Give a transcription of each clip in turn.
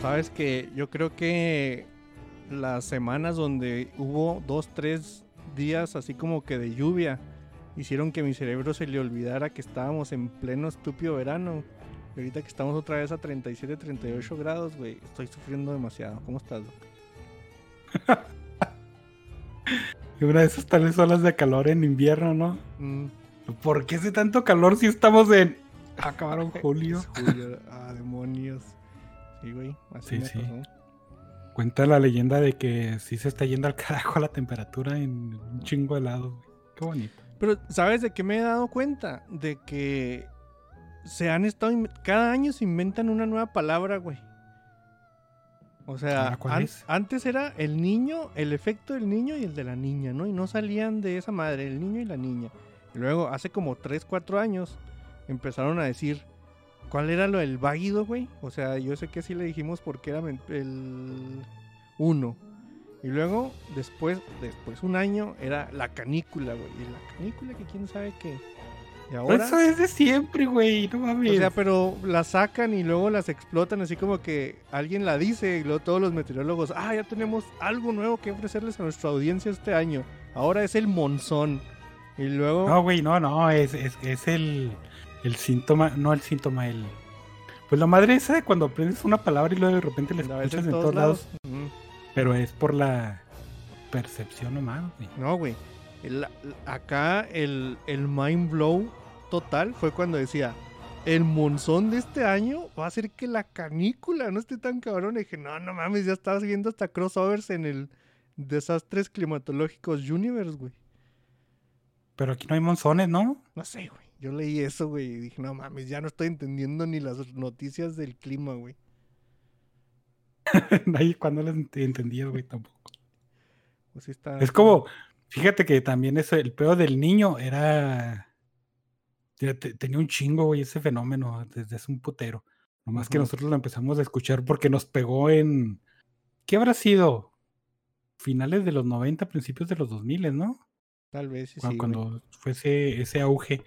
Sabes que yo creo que las semanas donde hubo dos, tres días así como que de lluvia hicieron que mi cerebro se le olvidara que estábamos en pleno estúpido verano. Y ahorita que estamos otra vez a 37, 38 grados, güey, estoy sufriendo demasiado. ¿Cómo estás, Doc? Y una de esas tales olas de calor en invierno, ¿no? Mm, ¿Por qué hace tanto calor si estamos en. Acabaron julio. julio. Ah, demonios. Sí, güey, así Sí, me sí. pasó. Cuenta la leyenda de que sí se está yendo al carajo la temperatura en un chingo de helado, güey. Qué bonito. Pero, ¿sabes de qué me he dado cuenta? De que se han estado. Cada año se inventan una nueva palabra, güey. O sea, ¿cuál an- es? antes era el niño, el efecto del niño y el de la niña, ¿no? Y no salían de esa madre, el niño y la niña. Y luego, hace como 3, 4 años, empezaron a decir. ¿Cuál era lo del váguido, güey? O sea, yo sé que sí le dijimos porque era el 1. Y luego, después, después un año, era la canícula, güey. Y la canícula que quién sabe qué. Y ahora... Eso es de siempre, güey. No O mames. sea, pero la sacan y luego las explotan así como que alguien la dice y luego todos los meteorólogos, ah, ya tenemos algo nuevo que ofrecerles a nuestra audiencia este año. Ahora es el monzón. Y luego... No, güey, no, no. Es, es, es el, el síntoma. No el síntoma, el. Pues la madre esa de cuando aprendes una palabra y luego de repente la escuchas en todos lados. Pero es por la percepción nomás, güey. No, güey. El- acá el, el mind blow total fue cuando decía, el monzón de este año va a ser que la canícula no esté tan cabrón. Y dije, no, no mames, ya estabas viendo hasta crossovers en el Desastres Climatológicos Universe, güey. Pero aquí no hay monzones, ¿no? No sé, güey. Yo leí eso, güey, y dije, no mames, ya no estoy entendiendo ni las noticias del clima, güey. Ahí cuando las ent- entendías, güey, tampoco. Pues está... Es como, fíjate que también eso, el peor del niño era. Tenía un chingo, güey, ese fenómeno desde hace un putero. Nomás que nosotros lo empezamos a escuchar porque nos pegó en. ¿Qué habrá sido? Finales de los 90, principios de los 2000, ¿no? Tal vez sí, Cuando, sí, cuando fue ese, ese auge.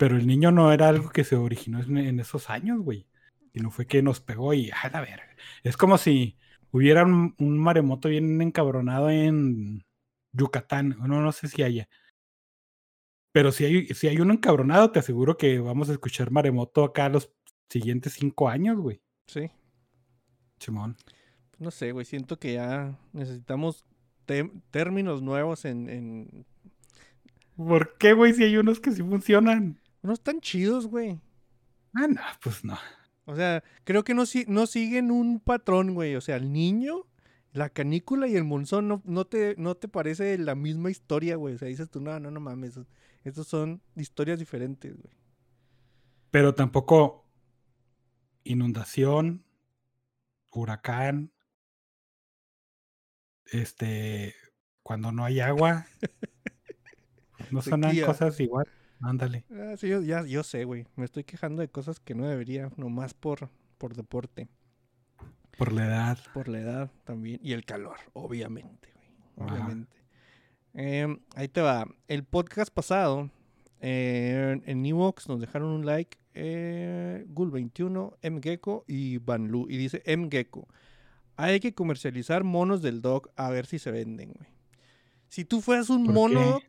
Pero el niño no era algo que se originó en, en esos años, güey. Sino fue que nos pegó y a la verga. Es como si hubiera un, un maremoto bien encabronado en Yucatán. No, no sé si haya. Pero si hay, si hay uno encabronado, te aseguro que vamos a escuchar maremoto acá los siguientes cinco años, güey. Sí. Simón. No sé, güey, siento que ya necesitamos términos nuevos en, en... ¿Por qué, güey? Si hay unos que sí funcionan. No están chidos, güey. Ah, no, pues no. O sea, creo que no, no siguen un patrón, güey. O sea, el niño, la canícula y el monzón no, no, te, no te parece la misma historia, güey. O sea, dices tú, no, no, no mames. Estos son historias diferentes, güey. Pero tampoco inundación, huracán, este, cuando no hay agua, no sonan Sequía. cosas igual. Ándale. Ah, sí, yo, ya, yo sé, güey. Me estoy quejando de cosas que no debería, nomás por, por deporte. Por la edad. Por la edad también. Y el calor, obviamente, güey. Obviamente. Em, ahí te va. El podcast pasado, eh, en Evox nos dejaron un like. Eh, Gul21, Mgecko y Banlu. Y dice Mgecko. Hay que comercializar monos del dog a ver si se venden, güey. Si tú fueras un ¿Por mono,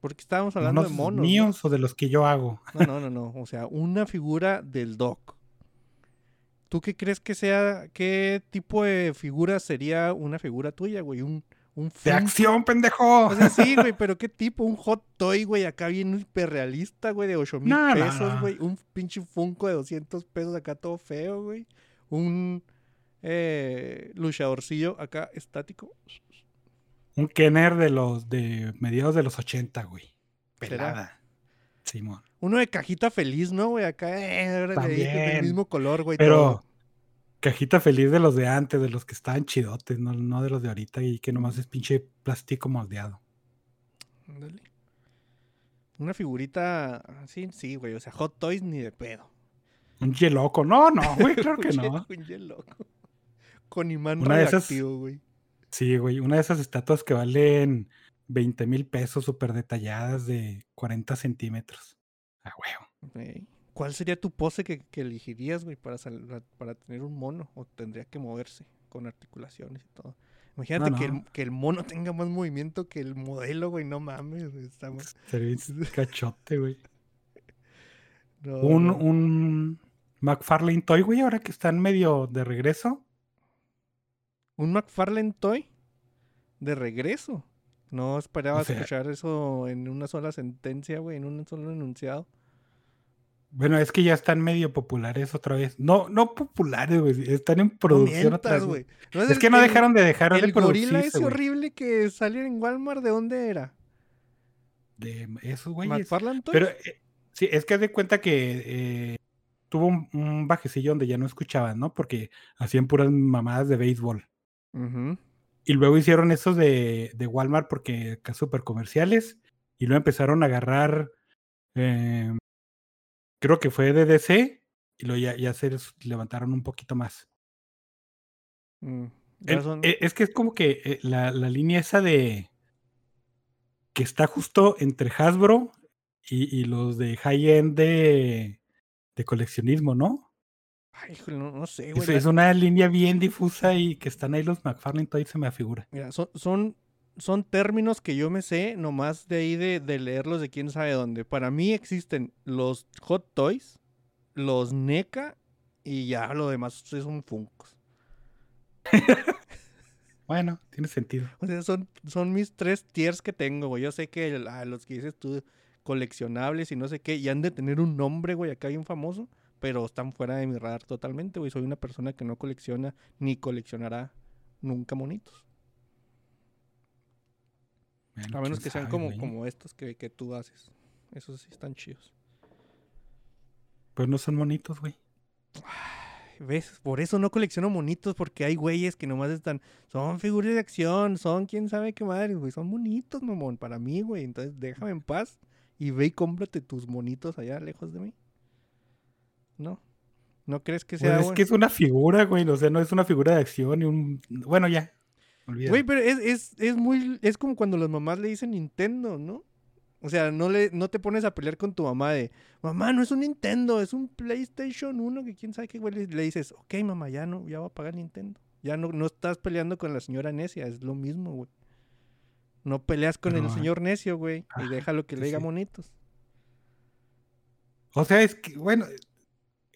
porque estábamos hablando de ¿Monos monos. ¿no? míos o de los que yo hago? No, no, no, no. O sea, una figura del Doc. ¿Tú qué crees que sea? ¿Qué tipo de figura sería una figura tuya, güey? Un, un ¡De acción, pendejo! O sea, sí, güey, pero ¿qué tipo? Un hot toy, güey, acá bien hiperrealista, güey, de 8 mil pesos, güey. Un pinche Funko de 200 pesos acá todo feo, güey. Un eh, luchadorcillo acá estático. Un Kenner de los de mediados de los 80, güey. Pelada. Simón. Uno de cajita feliz, ¿no, güey? Acá, eh, ahí, del También. mismo color, güey. Pero todo. cajita feliz de los de antes, de los que estaban chidotes, no, no de los de ahorita y que nomás es pinche plástico moldeado. Ándale. Una figurita así, sí, güey. O sea, Hot Toys ni de pedo. Un loco. No, no, güey, claro que no. un loco. Con imán Una reactivo, güey. Sí, güey, una de esas estatuas que valen 20 mil pesos súper detalladas de 40 centímetros. Ah, huevo. ¿Cuál sería tu pose que, que elegirías, güey, para, sal- para tener un mono? ¿O tendría que moverse con articulaciones y todo? Imagínate Que, el, no. que el mono tenga más movimiento que el modelo, güey. No mames, güey, está más- cachote, güey. no, Un, un McFarlane Toy, güey, ahora que están medio de regreso. Un McFarlane Toy de regreso. No esperaba O sea- escuchar eso en una sola sentencia, güey, en un solo enunciado. Bueno, es que ya están medio populares otra vez. No, no populares, güey. Están en producción otra vez. güey. güey. ¿No Es el- que no dejaron de dejar de El gorila producirse, ese güey. horrible que salió en Walmart, ¿de dónde era? De esos güeyes. Pero eh, sí, es que de cuenta que eh, tuvo un, un bajecillo donde ya no escuchaban, ¿no? Porque hacían puras mamadas de béisbol. Y luego hicieron esos de, de Walmart porque acá súper comerciales. Y luego empezaron a agarrar. eh, creo que fue de DC. Y luego ya, ya se levantaron un poquito más. Mm, son- eh, Es que es como que eh, la, la línea esa de. que está justo entre Hasbro y, y los de high-end de, de coleccionismo, ¿no? Ay, no, no sé, Es, güey. es una línea bien difusa y que están ahí los McFarlane Toys, se me afigura. Mira, son, son, son términos que yo me sé nomás de ahí de, de leerlos de quién sabe dónde. Para mí existen los Hot Toys, los NECA y ya lo demás son Funkos. Bueno, tiene sentido. O sea, son, son mis tres tiers que tengo, güey. Yo sé que el- los que dices tú, coleccionables y no sé qué, y han de tener un nombre, güey, acá bien famoso, pero están fuera de mi radar totalmente, güey. Soy una persona que no colecciona ni coleccionará nunca monitos. A menos que sean sabe, como, estos que, que tú haces. Esos sí están chidos. Pues no son bonitos, güey. ¿Ves? Por eso no colecciono monitos, porque hay güeyes que nomás están. Son figuras de acción, son quién sabe qué madre, güey. Son monitos, mamón, para mí, güey. Entonces déjame en paz y ve y cómprate tus monitos allá lejos de mí. ¿No? ¿No crees que Pues sea es bueno? que es una figura, güey. O sea, no es una figura de acción y un. Bueno, ya. olvídalo. Güey, pero es, es, es muy. Es como cuando las mamás le dicen Nintendo, ¿no? O sea, no, le, no te pones a pelear con tu mamá de, mamá, no es un Nintendo, es un PlayStation 1, que quién sabe qué, güey. Le, le dices, ok, mamá, ya no, ya va a pagar Nintendo. Ya no, no estás peleando con la señora necia, es lo mismo, güey. No peleas con el señor necio, güey, y ajá, déjalo que sí, le diga sí. monitos. O sea, es que, bueno.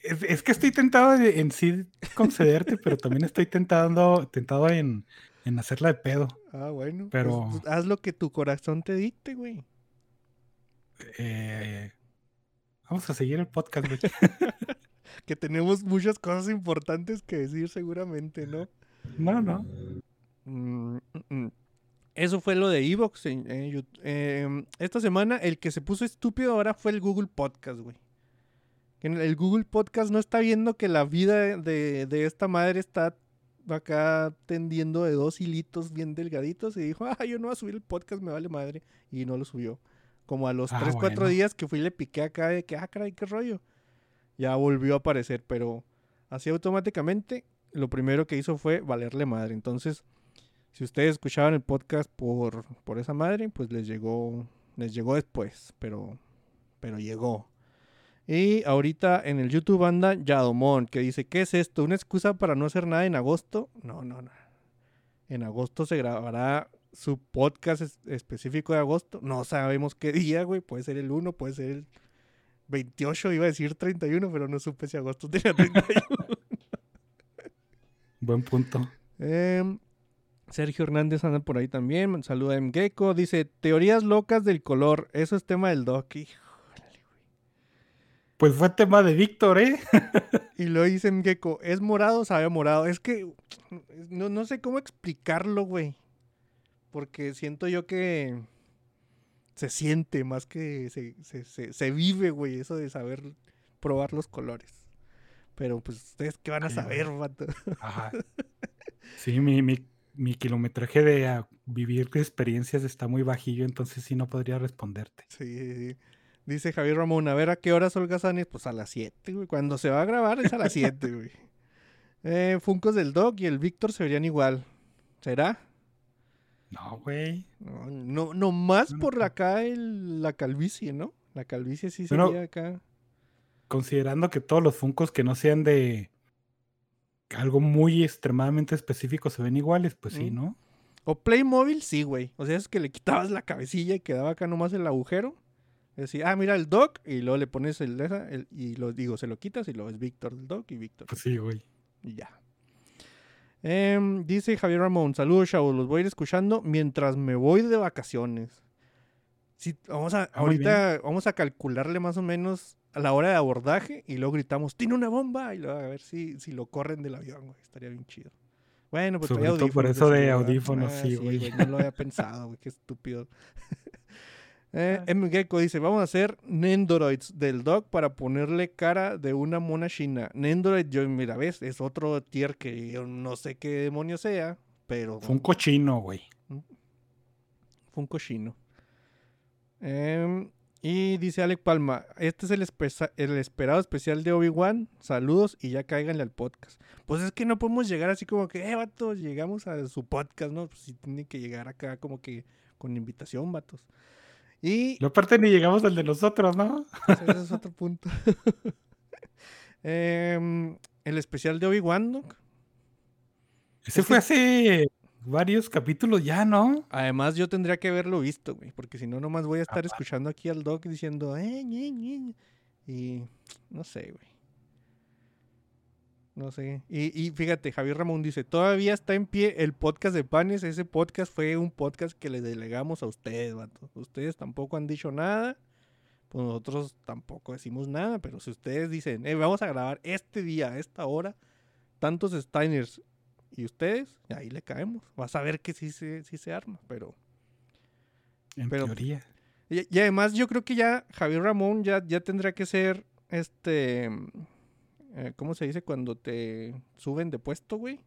Es, es que estoy tentado en sí concederte, pero también estoy tentando, tentado en, en hacerla de pedo. Ah, bueno. pues, Pero- pues, haz lo que tu corazón te dicte, güey. Eh, vamos a seguir el podcast, güey. Que tenemos muchas cosas importantes que decir seguramente, ¿no? No, no. Mm, mm, mm. Eso fue lo de Evox. Yout- em, esta semana el que se puso estúpido ahora fue el Google Podcast, güey. Que El Google Podcast no está viendo que la vida de, de esta madre está acá tendiendo de dos hilitos bien delgaditos y dijo, ah, yo no voy a subir el podcast, me vale madre. Y no lo subió. Como a los Ah, 3, 4 bueno. días que fui le piqué acá de que, ah, caray, qué rollo. Ya volvió a aparecer, pero así automáticamente lo primero que hizo fue valerle madre. Entonces, si ustedes escuchaban el podcast por, por esa madre, pues les llegó, les llegó después, pero, pero llegó. Y ahorita en el YouTube anda Yadomón, que dice, ¿qué es esto? ¿Una excusa para no hacer nada en agosto? No, no, no. En agosto se grabará su podcast es- específico de agosto. No sabemos qué día, güey. Puede ser el 1, puede ser el 28, iba a decir 31, pero no supe si agosto tenía 31. Buen punto. Em, Sergio Hernández anda por ahí también. Saluda a M. Gecko. Dice, teorías locas del color. Eso es tema del doc. Güey. Pues fue tema de Víctor, ¿eh? Y lo dice M. Gecko. ¿Es morado? Sabe morado. Es que no, no sé cómo explicarlo, güey. Porque siento yo que... se siente más que se, se, se, se vive, güey, eso de saber probar los colores. Pero pues ustedes qué van a saber, vato. Ajá. Sí, mi, mi, mi kilometraje de vivir experiencias está muy bajillo, entonces sí no podría responderte. Sí, sí, sí. Dice Javier Ramón, a ver a qué horas Holgazanes, pues a las 7, güey. Cuando se va a grabar es a las 7, güey. Eh, Funcos del Doc y el Víctor se verían igual. ¿Será? No, güey. No, no, no más No, por acá el- la calvicie, ¿no? La calvicie sí sería acá. Considerando que todos los Funcos que no sean de algo muy extremadamente específico se ven iguales, pues sí. ¿no? O Playmobil, sí, güey. O sea, es que le quitabas la cabecilla y quedaba acá nomás el agujero. Decía, ah, mira el Doc, y luego le pones el, el- y lo digo, se lo quitas y luego es Víctor el Doc y Víctor. Pues sí, güey. Y ya. Em, dice Javier Ramón, saludos chavos, los voy a ir escuchando mientras me voy de vacaciones. Sí, vamos a, Ah, ahorita vamos a calcularle más o menos a la hora de abordaje y luego gritamos, tiene una bomba, y luego a ver si, si lo corren del avión, güey, estaría bien chido. Bueno, pues Sobre traía todo por eso de audífonos, Ah, sí, güey. No lo había pensado, güey, qué estúpido. Eh. M. Gecko dice, vamos a hacer Nendoroids del dog para ponerle cara de una mona china. Nendoroid, yo, mira, ves, es otro tier que yo no sé qué demonio sea, pero Fue un cochino, güey. fue un cochino. Em, y dice Alec Palma, este es el, esperado especial de Obi-Wan. Saludos y ya cáiganle al podcast. Pues es que no podemos llegar así como que, eh, vatos, llegamos a su podcast, ¿no? Pues sí tienen que llegar acá como que con invitación, vatos. Y aparte ni llegamos al de nosotros, ¿no? ese es otro punto. Em, el especial de Obi-Wan, ¿no? Ese Es fue que- hace varios capítulos ya, ¿no? Además, yo tendría que haberlo visto, güey, porque si no, nomás voy a estar Aparte. escuchando aquí al Doc diciendo, eh, ñe, ñe", y no sé, güey. No sé. Y, y fíjate, Javier Ramón dice, todavía está en pie el podcast de Panes. Ese podcast fue un podcast que le delegamos a ustedes, vato. Ustedes tampoco han dicho nada. Pues nosotros tampoco decimos nada. Pero si ustedes dicen, eh, vamos a grabar este día, a esta hora, tantos Steiners y ustedes, ahí le caemos. Vas a ver que sí se, sí se arma, pero... En Pero- teoría. Y, y además yo creo que ya Javier Ramón ya, ya tendrá que ser, este, eh, ¿cómo se dice cuando te suben de puesto, güey?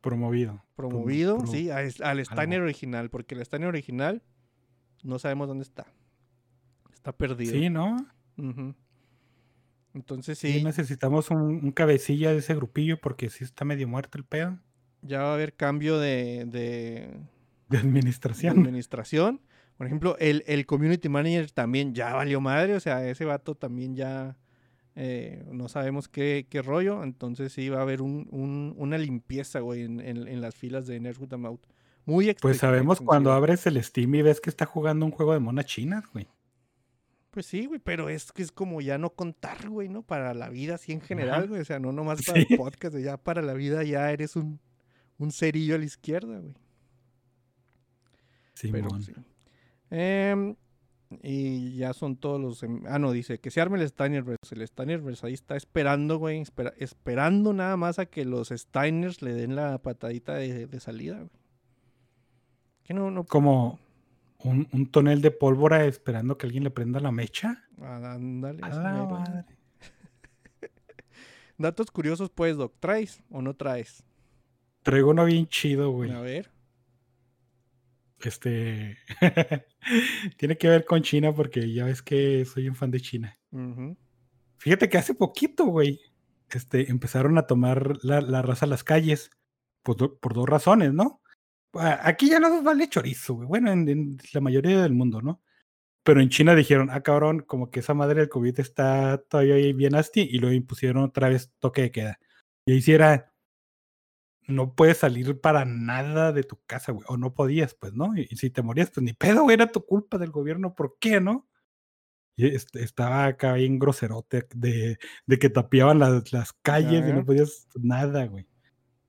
Promovido. Promovido, pro- sí, a es- al Steiner original, porque el Steiner original no sabemos dónde está. Está perdido. Sí, ¿no? Entonces Sí, sí, necesitamos un, un cabecilla de ese grupillo porque sí está medio muerto el pedo ya va a haber cambio de, de, de de administración. Por ejemplo, el, el community manager también ya valió madre, o sea, ese vato también ya eh, no sabemos qué, qué rollo, entonces sí va a haber un, un- una limpieza, güey, en, en- en las filas de a Mouth. Muy Pues sabemos cuando abres el Steam y ves que está jugando un juego de monas chinas, güey. Pues sí, güey, pero es que es como ya no contar, güey, ¿no? Para la vida así en general, Ajá. güey, o sea, no nomás para Sí. el podcast, ya para la vida ya eres un, un cerillo a la izquierda, güey. Pero Simón. sí. Em, y ya son todos los. em- Ah, no, dice que se arme el Steinerverse. El Steinerverse ahí está esperando, güey. espera- esperando nada más a que los Steiners le den la patadita de, de salida, güey. Que no, no. Como un, un tonel de pólvora esperando que alguien le prenda la mecha. Ah, Ándale. A ese la mero. madre. Datos curiosos, pues, Doc. ¿Traes o no traes? Traigo uno bien chido, güey. A ver. Este. Tiene que ver con China porque ya ves que soy un fan de China. Fíjate que hace poquito, güey, este, empezaron a tomar la, la raza a las calles por, do- por dos razones, ¿no? Ah, Aquí ya no nos vale chorizo, güey. Bueno, en, en la mayoría del mundo, ¿no? Pero en China dijeron, ah, cabrón, como que esa madre del COVID está todavía ahí bien asti y lo impusieron otra vez toque de queda. Y ahí sí era, no puedes salir para nada de tu casa, güey. O no podías, pues, ¿no? Y, y si te morías, pues ni pedo, güey, era tu culpa del gobierno, ¿por qué, no? Y estaba acá bien groserote de, de que tapiaban las, las calles y no podías nada, güey.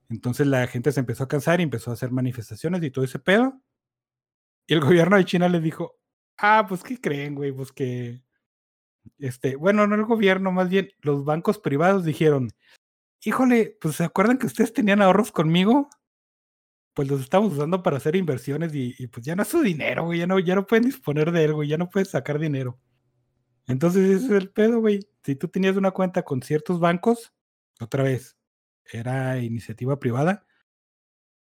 Entonces la gente se empezó a cansar y empezó a hacer manifestaciones y todo ese pedo. Y el gobierno de China les dijo, ah, pues, ¿qué creen, güey? Pues que, este, bueno, no el gobierno, más bien los bancos privados dijeron, híjole, pues, ¿se acuerdan que ustedes tenían ahorros conmigo? pues los estamos usando para hacer inversiones y, y, pues ya no es su dinero, güey, ya no, ya no pueden disponer de él, güey, ya no puedes sacar dinero. Entonces ese es el pedo, güey. Si tú tenías una cuenta con ciertos bancos, otra vez, era iniciativa privada,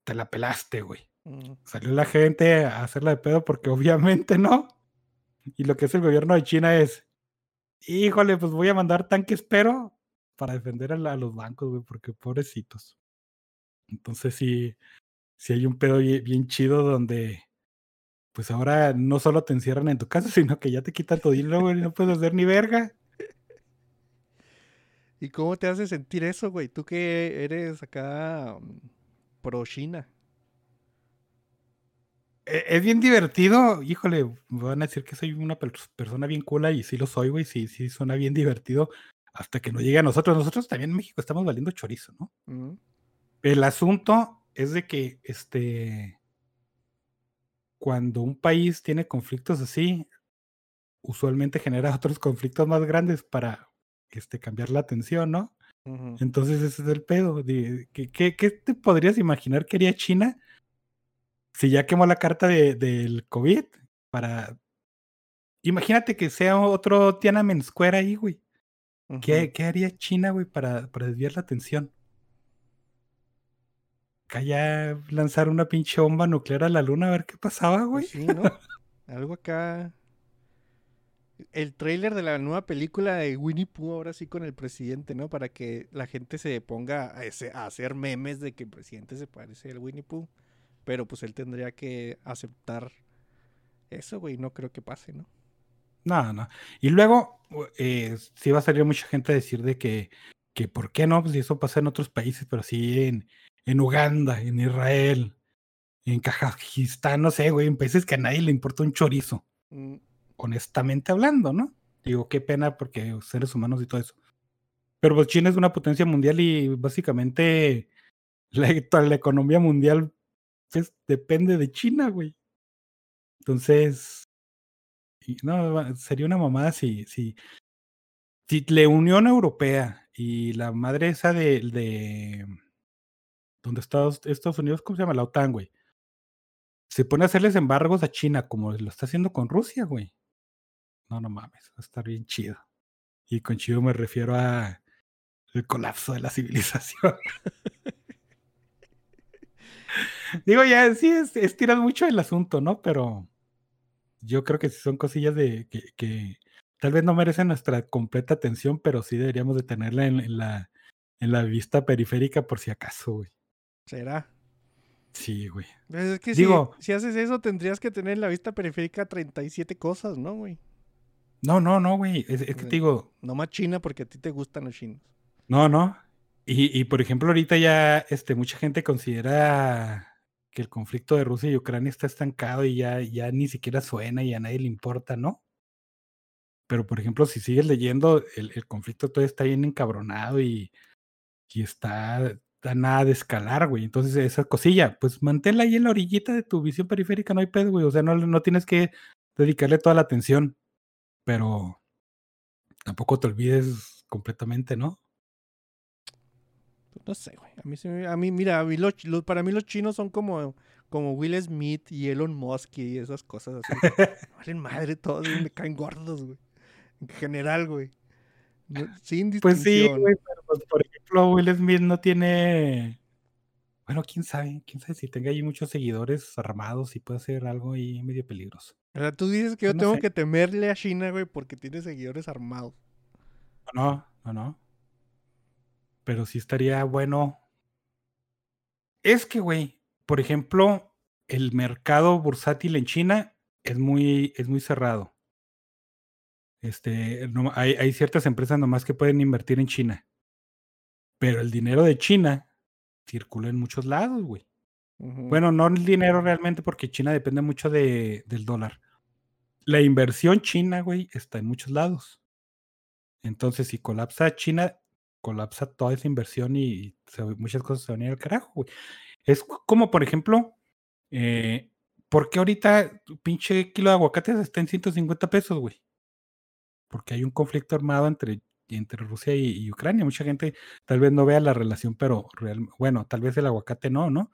te la pelaste, güey. Mm. Salió la gente a hacerla de pedo porque obviamente no. Y lo que es el gobierno de China es, híjole, pues voy a mandar tanques, pero para defender a, la- a los bancos, güey, porque pobrecitos. Entonces sí, sí hay un pedo bien, chido donde, pues ahora no solo te encierran en tu casa, sino que ya te quitan tu dinero, güey, y no puedes hacer ni verga. ¿Y cómo te hace sentir eso, güey? Tú que eres acá mm, pro China. E- Es bien divertido, híjole, me van a decir que soy una per- persona bien cool y sí lo soy, güey, sí, sí suena bien divertido hasta que no llegue a nosotros. Nosotros también en México estamos valiendo chorizo, ¿no? El asunto es de que, este, cuando un país tiene conflictos así, usualmente genera otros conflictos más grandes para, este, cambiar la atención, ¿no? Entonces ese es el pedo. de- ¿Qué, qué, qué te podrías imaginar que haría China si ya quemó la carta de- del COVID para... Imagínate que sea otro Tiananmen Square ahí, güey. ¿Qué, qué haría China, güey, para, para desviar la atención? Ya lanzar una pinche bomba nuclear a la luna a ver qué pasaba, güey. Pues sí, ¿no? Algo acá. El tráiler de la nueva película de Winnie Pooh, ahora sí con el presidente, ¿no? Para que la gente se ponga a, ese- a hacer memes de que el presidente se parece al Winnie Pooh. Pero pues él tendría que aceptar eso, güey. No creo que pase, ¿no? No, no. Y luego, eh, sí va a salir mucha gente a decir de que, que ¿por qué no? Pues si eso pasa en otros países, pero sí en, en Uganda, en Israel, en Kazajistán, no sé, güey, en países que a nadie le importa un chorizo, Mm, honestamente hablando, ¿no? Digo, qué pena porque seres humanos y todo eso. Pero pues China es una potencia mundial y básicamente la, toda la economía mundial pues, depende de China, güey. Entonces, y no, sería una mamada si, si, si la Unión Europea y la madre esa de, de donde Estados, Estados Unidos, ¿cómo se llama? La OTAN, güey. Se pone a hacerles embargos a China como lo está haciendo con Rusia, güey. No, no mames, va a estar bien chido. Y con chido me refiero a el colapso de la civilización. Digo, ya sí, es, estiras mucho el asunto, ¿no? Pero yo creo que sí son cosillas de que, que tal vez no merecen nuestra completa atención, pero sí deberíamos de tenerla en, en la, en la vista periférica por si acaso, güey. ¿Será? Sí, güey. Pues es que Digo- si, si haces eso, tendrías que tener en la vista periférica 37 cosas, ¿no, güey? No, no, no, güey. Es, es que te digo, No más China porque a ti te gustan los chinos. no, no. Y, y por ejemplo, ahorita ya este, mucha gente considera que el conflicto de Rusia y Ucrania está estancado y ya, ya ni siquiera suena y a nadie le importa, ¿no? Pero, por ejemplo, si sigues leyendo, el, el conflicto todavía está bien encabronado y, y está a nada de escalar, güey. Entonces, esa cosilla, pues manténla ahí en la orillita de tu visión periférica, no hay pedo, güey. O sea, no, no tienes que dedicarle toda la atención, pero tampoco te olvides completamente, ¿no? Pues no sé, güey. A mí, se a mí mira, a mí los chi- los- para mí los chinos son como, como Will Smith y Elon Musk y esas cosas así. Valen madre todos, me caen gordos, güey. En general, güey. No- sin distinción. Pues sí, güey, pero pues, por ejemplo, Will Smith no tiene. Bueno, quién sabe, quién sabe si tenga ahí muchos seguidores armados y puede hacer algo ahí medio peligroso. O sea, tú dices que yo no tengo sé. que temerle a China, güey, porque tiene seguidores armados. No, no, no. Pero sí estaría bueno. Es que, güey, por ejemplo, el mercado bursátil en China es muy, es muy cerrado. Este, no- hay, hay ciertas empresas nomás que pueden invertir en China. Pero el dinero de China circula en muchos lados, güey. Bueno, no el dinero realmente porque China depende mucho de, del dólar. La inversión china, güey, está en muchos lados. Entonces, si colapsa China, colapsa toda esa inversión y muchas cosas se van a ir al carajo, güey. Es como, por ejemplo, eh, ¿por qué ahorita tu pinche kilo de aguacates está en 150 pesos, güey? Porque hay un conflicto armado entre, entre Rusia y, Ucrania. Mucha gente tal vez no vea la relación, pero real, bueno, tal vez el aguacate no, ¿no?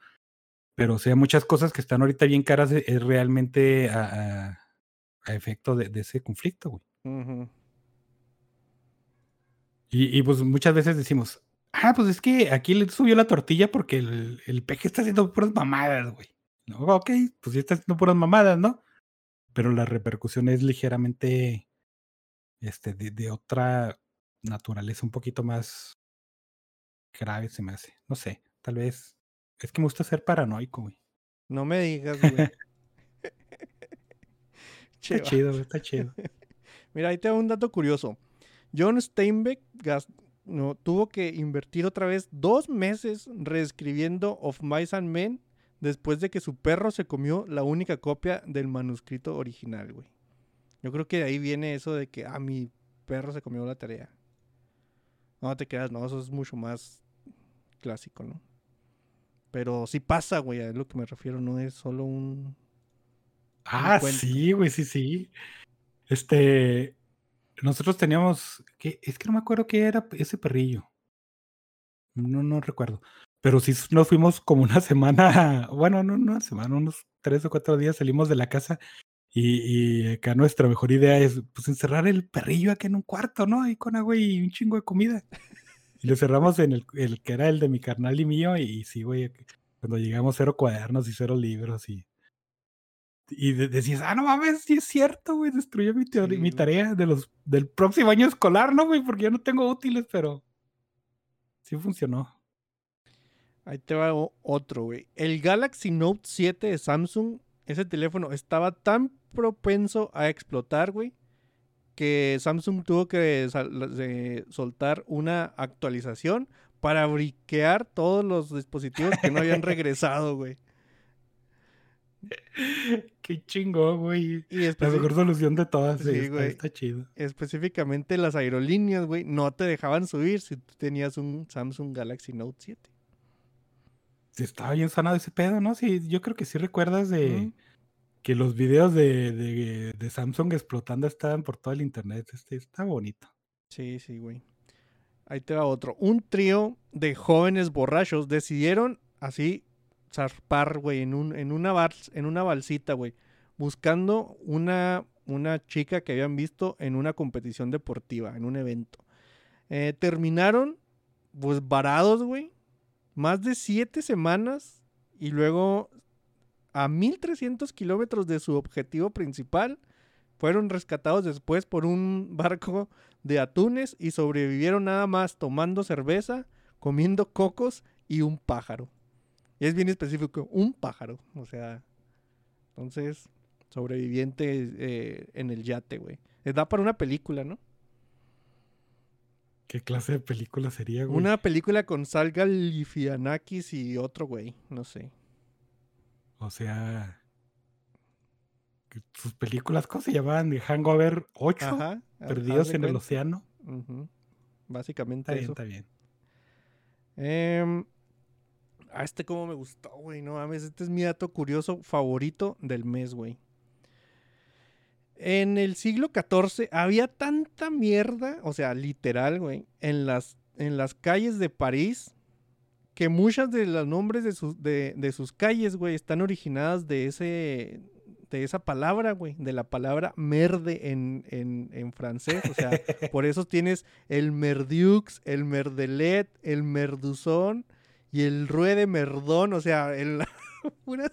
Pero o sea, muchas cosas que están ahorita bien caras e- es realmente a, efecto de, ese conflicto, güey. Y, y, pues muchas veces decimos, ah, pues es que aquí le subió la tortilla porque el, el peje está haciendo puras mamadas, güey. No, ok, pues sí está haciendo puras mamadas, ¿no? Pero la repercusión es ligeramente este, de, de otra naturaleza, un poquito más grave, se me hace. No sé, tal vez. Es que me gusta ser paranoico, güey. No me digas, güey. Está chido, está chido. Mira, ahí te da un dato curioso. John Steinbeck no, tuvo que invertir otra vez dos meses reescribiendo Of Mice and Men después de que su perro se comió la única copia del manuscrito original, güey. Yo creo que de ahí viene eso de que, ah, mi perro se comió la tarea. No te quedas, no, eso es mucho más clásico, ¿no? Pero sí pasa, güey, a lo que me refiero, no es solo un... Ah, sí, güey, sí, sí. Este, nosotros teníamos, que es que no me acuerdo qué era ese perrillo. No, no recuerdo. Pero sí nos fuimos como una semana, bueno, no, una semana, unos tres o cuatro días salimos de la casa y, y acá nuestra mejor idea es pues encerrar el perrillo aquí en un cuarto, ¿no? Ahí con agua y un chingo de comida. Y lo cerramos en el, el que era el de mi carnal y mío y sí, güey, cuando llegamos cero cuadernos y cero libros y... Y de- decías, ah, no mames, sí es cierto, güey, destruyó mi, teoría- Sí, mi tarea de los, del próximo año escolar, ¿no, güey? Porque yo no tengo útiles, pero sí funcionó. Ahí te va otro, güey. El Galaxy Note 7 de Samsung, ese teléfono estaba tan propenso a explotar, güey, que Samsung tuvo que soltar una actualización para briquear todos los dispositivos que no habían regresado, güey. Qué chingo, güey. Y La mejor solución de todas, Sí, está, güey. está chido. específicamente las aerolíneas, güey, no te dejaban subir si tú tenías un Samsung Galaxy Note 7. Sí, estaba bien sanado ese pedo, ¿no? Sí, yo creo que sí recuerdas de que los videos de, de, de Samsung explotando estaban por todo el internet. Este está bonito. Sí, sí, güey. Ahí te va otro. Un trío de jóvenes borrachos decidieron así zarpar, güey, en, un, en, una vals- en una balsita, güey. Buscando una, una chica que habían visto en una competición deportiva, en un evento. Eh, terminaron, pues, varados, güey. Más de siete semanas. Y luego, a 1300 kilómetros de su objetivo principal, fueron rescatados después por un barco de atunes y sobrevivieron nada más tomando cerveza, comiendo cocos y un pájaro. Y es bien específico, un pájaro. O sea, entonces, sobreviviente eh, en el yate, güey. Les da para una película, ¿no? ¿Qué clase de película sería, güey? Una película con Sal Galifianakis y otro güey, no sé. O sea, sus películas, ¿cómo se llamaban? De Hangover 8, Ajá. haz- Perdidos en el. Océano. Básicamente Está bien, eso. está bien. Em, este como me gustó, güey. No mames, este es mi dato curioso favorito del mes, güey. En el siglo XIV había tanta mierda, o sea, literal, güey, en las, en las calles de París, que muchas de los nombres de sus, de, de sus calles, güey, están originadas de ese de esa palabra, güey, de la palabra merde en, en, en francés. O sea, por eso tienes el Merdiux, el Merdelet, el Merduzón y el Rue de Merdón. O sea, el, puras,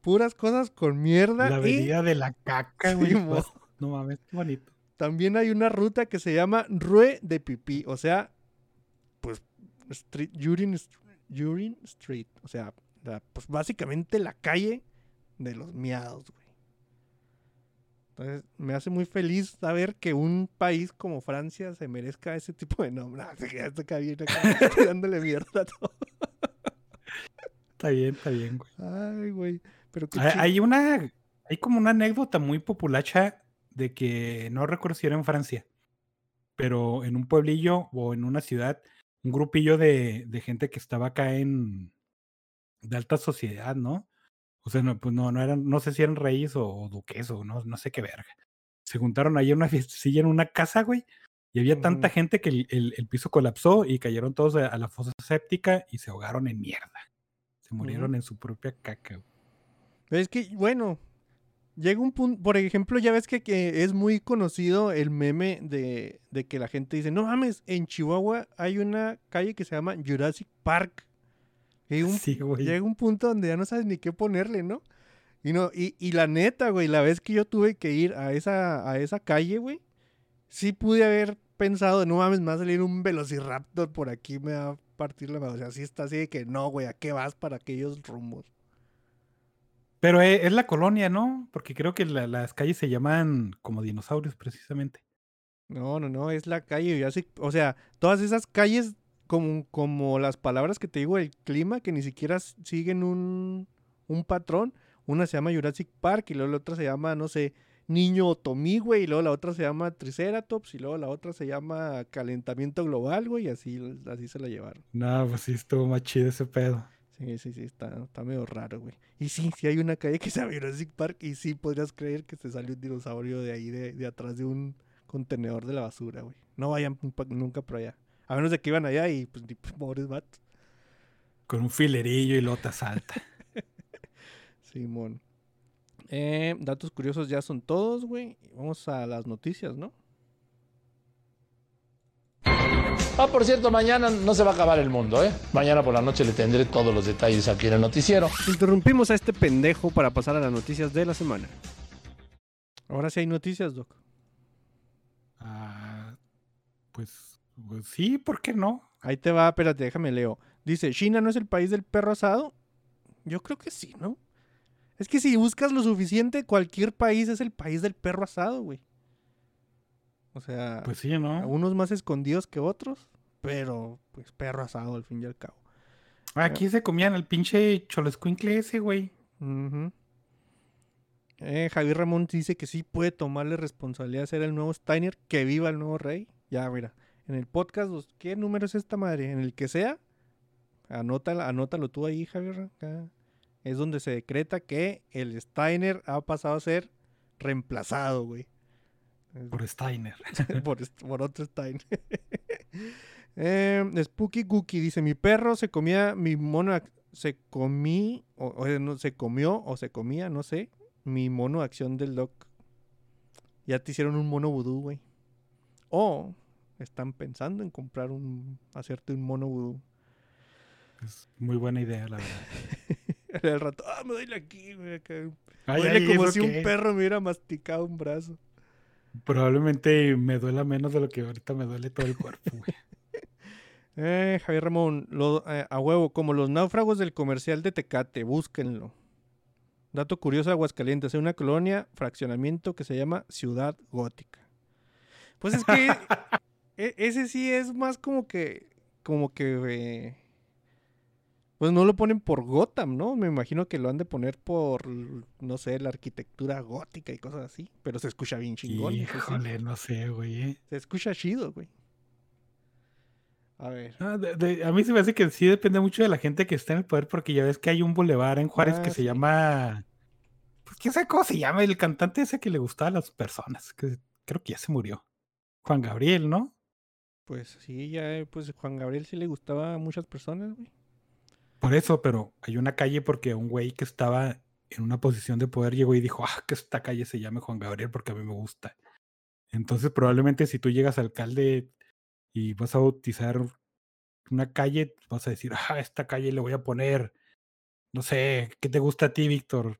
puras cosas con mierda. La y avenida de la caca, güey. Sí, pues, no mames, qué bonito. también hay una ruta que se llama Rue de Pipí. O sea, pues, street, urine, urine Street. O sea, la- pues básicamente la calle de los miados, güey. Entonces, me hace muy feliz saber que un país como Francia se merezca ese tipo de nombre. Se queda hasta acá bien acá, tirándole mierda a todo. Está bien, está bien, güey. Ay, güey. Pero hay una, hay como una anécdota muy populacha de que no recuerdo si era en Francia, pero en un pueblillo o en una ciudad, un grupillo de, de gente que estaba acá en de alta sociedad, ¿no? O sea, no, pues no, no eran, no sé si eran reyes o, o duques o no, no sé qué verga. Se juntaron ahí en una fiestecilla en una casa, güey, y había tanta gente que el, el- el piso colapsó y cayeron todos a, a la fosa séptica y se ahogaron en mierda. Se murieron en su propia caca. güey. Es que, bueno, llega un punto, por ejemplo, ya ves que, que es muy conocido el meme de, de que la gente dice, no mames, en Chihuahua hay una calle que se llama Jurassic Park. Y un- Sí, güey. llega un punto donde ya no sabes ni qué ponerle, ¿no? Y, no, y, y la neta, güey, la vez que yo tuve que ir a esa, a esa calle, güey, sí pude haber pensado, no mames, me va a salir un velociraptor por aquí, me va a partir la madre. O sea, sí está así de que no, güey, ¿a qué vas para aquellos rumbos? Pero e- es la colonia, ¿no? Porque creo que la- las calles se llaman como dinosaurios, precisamente. No, no, no, es la calle Jurassic, o sea, todas esas calles como, como las palabras que te digo, el clima, que ni siquiera siguen un, un patrón. Una se llama Jurassic Park y luego la otra se llama, no sé, Niño Otomí, güey, y luego la otra se llama Triceratops y luego la otra se llama Calentamiento Global, güey, y así, así se la llevaron. No, pues sí, estuvo más chido ese pedo. Sí, sí, sí, está, está medio raro, güey. Y sí, sí hay una calle que se llama Jurassic Park y sí podrías creer que se salió un dinosaurio de ahí, de, de atrás de un contenedor de la basura, güey. No vayan nunca por allá. A menos de que iban allá y pues ni pobres vatos. Con un filerillo y lota salta. Simón. Eh, datos curiosos ya son todos, güey. Vamos a las noticias, ¿no? Ah, por cierto, mañana no se va a acabar el mundo, ¿eh? Mañana por la noche le tendré todos los detalles aquí en el noticiero. Interrumpimos a este pendejo para pasar a las noticias de la semana. Ahora sí hay noticias, Doc. Ah, pues, pues sí, ¿por qué no? Ahí te va, espérate, déjame leo. Dice, ¿China no es el país del perro asado? Yo creo que sí, ¿no? Es que si buscas lo suficiente, cualquier país es el país del perro asado, güey. O sea, Pues sí, ¿no? unos más escondidos que otros, pero pues perro asado al fin y al cabo. Aquí se comían el pinche cholescuincle ese, güey. Eh, Javier Ramón dice que sí puede tomarle responsabilidad de ser el nuevo Steiner, que viva el nuevo rey. Ya, mira, en el podcast, ¿qué número es esta madre? En el que sea, anótala, anótalo tú ahí, Javier. acá. Es donde se decreta que el Steiner ha pasado a ser reemplazado, güey. Por Steiner. por, otro Steiner. Eh, Spooky Cookie dice, mi perro se comía, mi mono, se comí, o, o, no, se comió o se comía, no sé, mi mono acción del doc. Ya te hicieron un mono vudú, güey. O están pensando en comprar un, hacerte un mono vudú. Es muy buena idea, la verdad. El rato, ah, me duele aquí, güey. acá". Ay, Duele ay, como ¿eso si un perro me hubiera masticado un brazo. Probablemente me duela menos de lo que ahorita me duele todo el cuerpo, güey. Eh, Javier Ramón, lo- eh, a huevo, como los náufragos del comercial de Tecate, búsquenlo. Dato curioso de Aguascalientes, hay una colonia, fraccionamiento que se llama Ciudad Gótica. Pues es que e- ese sí es más como que, como que, eh, pues no lo ponen por Gotham, ¿no? Me imagino que lo han de poner por, no sé, la arquitectura gótica y cosas así, pero se escucha bien chingón. sí. Híjole, no sé, güey. eh. Se escucha chido, güey. A ver. Ah, de- de- a mí se me hace que sí depende mucho de la gente que está en el poder, porque ya ves que hay un bulevar en Juárez Ah, que se llama. Pues quién sabe cómo se llama, el cantante ese que le gustaba a las personas, que creo que ya se murió. Juan Gabriel, ¿no? Pues sí, ya, eh, pues Juan Gabriel sí le gustaba a muchas personas, güey. Por eso, pero hay una calle porque un güey que estaba en una posición de poder llegó y dijo, ah, que esta calle se llame Juan Gabriel porque a mí me gusta. Entonces, probablemente si tú llegas alcalde y vas a bautizar una calle, vas a decir, ah, esta calle le voy a poner, no sé, ¿qué te gusta a ti, Víctor?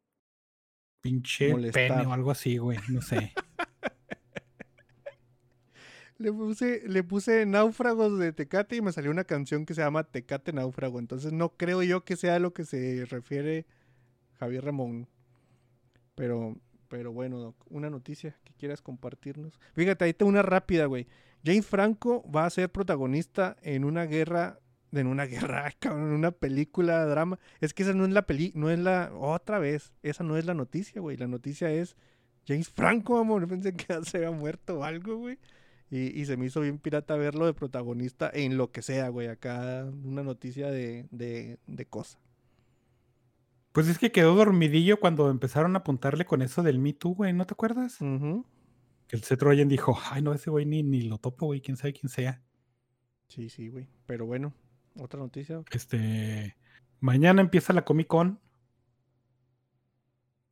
Pinche pene Molestar. o algo así, güey, no sé. Le puse, le puse náufragos de Tecate y me salió una canción que se llama Tecate Náufrago. Entonces no creo yo que sea a lo que se refiere Javier Ramón. Pero, pero bueno, una noticia que quieras compartirnos. Fíjate, ahí está una rápida, güey. James Franco va a ser protagonista en una guerra, en una guerra, cabrón, en una película drama. Es que esa no es la peli, no es la, otra vez, esa no es la noticia, güey. La noticia es James Franco, amor. Pensé que se había muerto o algo, güey. Y, y se me hizo bien pirata verlo de protagonista en lo que sea, güey. Acá una noticia de, de, de cosa. Pues es que quedó dormidillo cuando empezaron a apuntarle con eso del Me Too, güey, ¿no te acuerdas? Que el Seth Rogen dijo, ay, no, ese güey ni, ni lo topo, güey, quién sabe quién sea. Sí, sí, güey. Pero bueno, otra noticia. Este, Mañana empieza la Comic Con.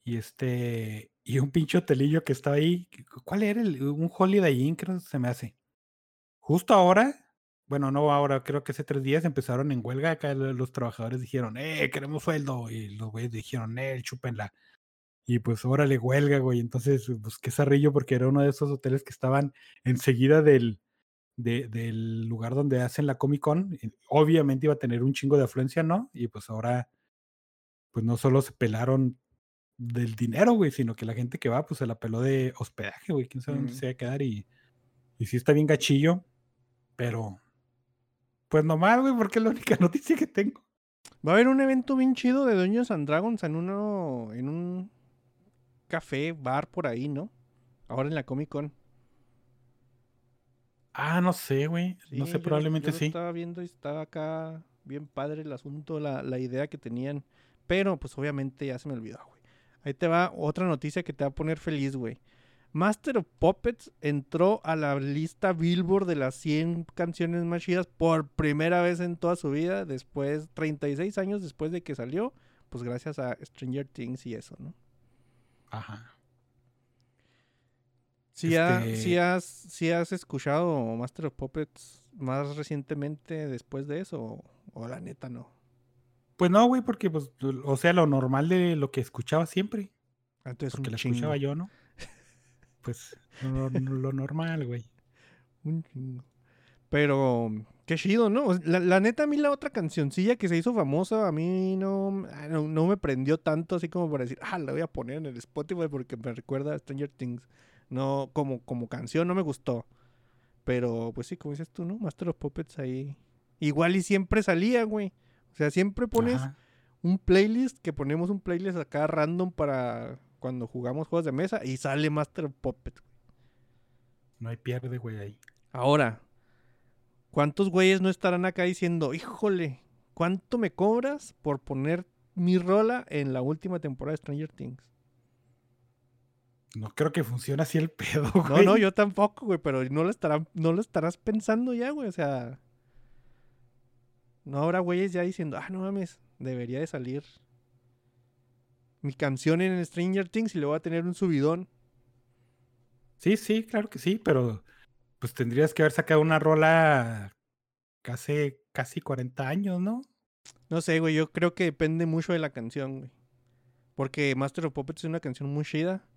Y este. Y un pinche hotelillo que estaba ahí. ¿Cuál era? El, un Holiday Inn, creo se me hace. Justo ahora. Bueno, no ahora, creo que hace tres días empezaron en huelga. Acá lo- los trabajadores dijeron, eh, queremos sueldo. Y los güeyes dijeron, eh, chúpenla. Y pues órale, huelga, güey. Entonces, pues qué zarrillo, porque era uno de esos hoteles que estaban enseguida del, de- del lugar donde hacen la Comic Con. Obviamente iba a tener un chingo de afluencia, ¿no? Y pues ahora, pues no solo se pelaron del dinero, güey, sino que la gente que va, pues se la peló de hospedaje, güey. Quién sabe dónde se va a quedar. Y, y sí está bien gachillo, pero pues nomás, güey, porque es la única noticia que tengo. Va a haber un evento bien chido de Dungeons and Dragons en uno, en un café, bar por ahí, ¿no? Ahora en la Comic Con. Ah, no sé, güey. no sé, yo probablemente yo lo sí. Estaba viendo y estaba acá bien padre el asunto, la, la idea que tenían. Pero pues obviamente ya se me olvidó, güey. Ahí te va otra noticia que te va a poner feliz, güey. Master of Puppets entró a la lista Billboard de las 100 canciones más chidas por primera vez en toda su vida, después, 36 años después de que salió, pues gracias a Stranger Things y eso, ¿no? Ajá. Si, ha- Este- si has, si has escuchado Master of Puppets más recientemente después de eso, o, o la neta no. Pues no, güey, porque, pues, o sea, lo normal de lo que escuchaba siempre. Entonces Porque lo escuchaba yo, ¿no? Pues lo, lo normal, güey. un chingo. Pero qué chido, ¿no? La, la neta, a mí la otra cancioncilla que se hizo famosa, a mí no, ah, no, no me prendió tanto así como para decir, ah, la voy a poner en el Spotify porque me recuerda a Stranger Things. No, como, como canción no me gustó. Pero, pues sí, como dices tú, ¿no? Master of Puppets ahí. Igual y siempre salía, güey. O sea, siempre pones Ajá. un playlist, que ponemos un playlist acá random para cuando jugamos juegos de mesa y sale Master of Puppets. No hay pierde, güey, ahí. Ahora, ¿cuántos güeyes no estarán acá diciendo, híjole, ¿cuánto me cobras por poner mi rola en la última temporada de Stranger Things? No creo que funcione así el pedo, No, güey. no, yo tampoco, güey, pero no lo, estarán, no lo estarás pensando ya, güey, o sea... No habrá güeyes ya diciendo, ah, no mames, debería de salir mi canción en Stranger Things y le voy a tener un subidón. Sí, sí, claro que sí, pero pues tendrías que haber sacado una rola casi, casi 40 años, ¿no? No sé, güey, yo creo que depende mucho de la canción, güey. Porque Master of Puppets es una canción muy chida.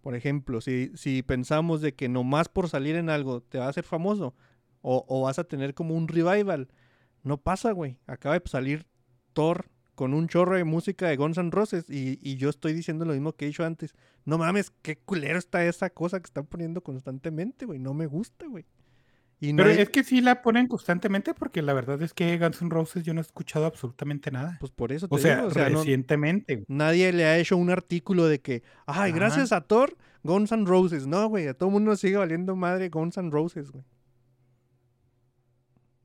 Por ejemplo, si, si pensamos de que nomás por salir en algo te va a hacer famoso o, o vas a tener como un revival, no pasa, güey. Acaba de salir Thor con un chorro de música de Guns N' Roses y, y yo estoy diciendo lo mismo que he dicho antes. No mames, qué culero está esa cosa que están poniendo constantemente, güey. No me gusta, güey. Y no Pero hay- es que sí la ponen constantemente porque la verdad es que Guns N' Roses yo no he escuchado absolutamente nada. pues por eso te O sea, digo, o sea, no- recientemente. Nadie le ha hecho un artículo de que, ay, Ajá. gracias a Thor, Guns N' Roses. No, güey, a todo el mundo sigue valiendo madre Guns N' Roses, güey.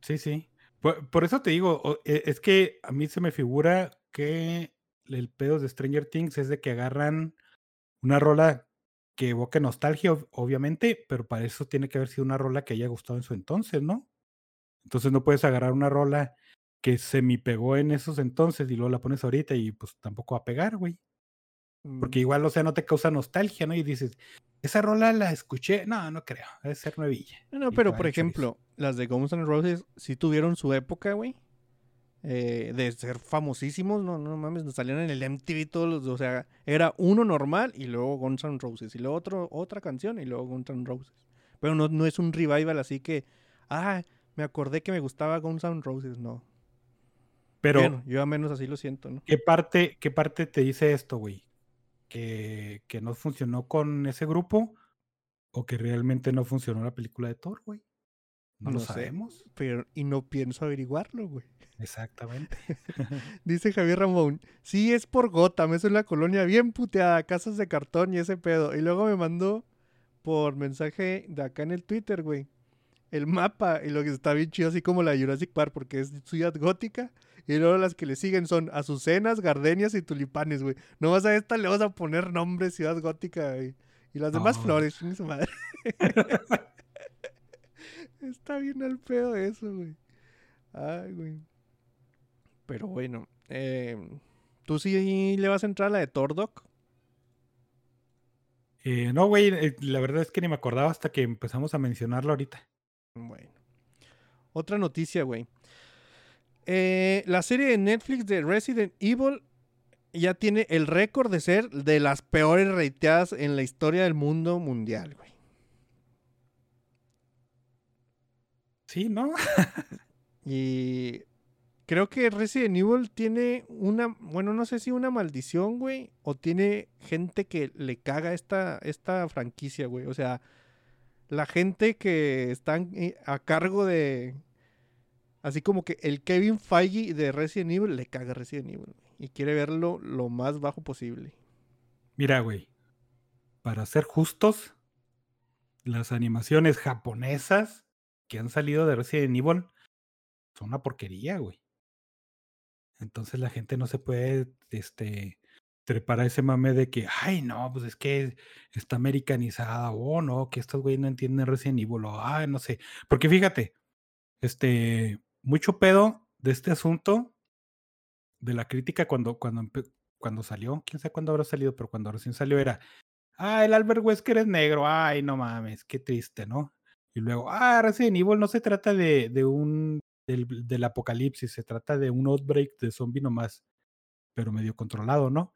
Sí, sí. Por, eso te digo, e- es que a mí se me figura que el pedo de Stranger Things es de que agarran una rola que evoque nostalgia, ob- obviamente, pero para eso tiene que haber sido una rola que haya gustado en su entonces, ¿no? Entonces no puedes agarrar una rola que se me pegó en esos entonces y luego la pones ahorita y pues tampoco va a pegar, güey. Porque Mm, igual, o sea, no te causa nostalgia, ¿no? Y dices, esa rola la escuché. No, no creo. Debe ser nuevilla. No, no, pero por ejemplo, las de Guns N' Roses sí tuvieron su época, güey. eh, de ser famosísimos, no, no mames, nos salían en el MTV todos los, o sea, era uno normal y luego Guns N' Roses, y luego otro, otra canción y luego Guns N' Roses. Pero no, no es un revival así que, ah, me acordé que me gustaba Guns N' Roses, no. Pero, Bueno, yo a menos así lo siento, ¿no? ¿qué parte, ¿qué parte te dice esto, güey? ¿Que, ¿Que no funcionó con ese grupo? ¿O que realmente no funcionó la película de Thor, güey? No, lo sé. sabemos. Pero, y no pienso averiguarlo, güey. Exactamente. Dice Javier Ramón, sí es por Gotham, es una colonia bien puteada, casas de cartón y ese pedo. Y luego me mandó por mensaje de acá en el Twitter, güey, el mapa y lo que está bien chido, así como la Jurassic Park, porque es ciudad gótica. Y luego las que le siguen son azucenas, gardenias y tulipanes, güey. Nomás a esta le vas a poner nombre ciudad gótica, güey. Y las demás No. flores, su madre. está bien al pedo eso, güey. Ay, güey. Pero bueno, Eh, ¿Tú sí le vas a entrar a la de Tordok? Eh, no, güey, eh, la verdad es que ni me acordaba hasta que empezamos a mencionarlo ahorita. Bueno. Otra noticia, güey. Eh, la serie de Netflix de Resident Evil ya tiene el récord de ser de las peores rateadas en la historia del mundo mundial, güey. Sí, ¿no? Y creo que Resident Evil tiene una, bueno, no sé si una maldición, güey, o tiene gente que le caga esta, esta franquicia, güey. O sea, la gente que están eh, a cargo de, así como que el Kevin Feige de Resident Evil le caga Resident Evil y quiere verlo lo más bajo posible. Mira, güey, para ser justos, las animaciones japonesas que han salido de Resident Evil son una porquería, güey. Entonces la gente no se puede, este, trepar a ese mame de que, ay, no, pues es que está americanizada, o no, que estos güeyes no entienden Resident Evil, o, ay, no sé. Porque fíjate, este, mucho pedo de este asunto, de la crítica cuando, cuando, cuando salió, quién sabe cuándo habrá salido, pero cuando recién salió era, ah, el Albert Wesker es negro, ay, no mames, qué triste, ¿no? Y luego, ah, Resident Evil no se trata de, de un, del, del apocalipsis, se trata de un outbreak de zombie nomás, pero medio controlado, ¿no?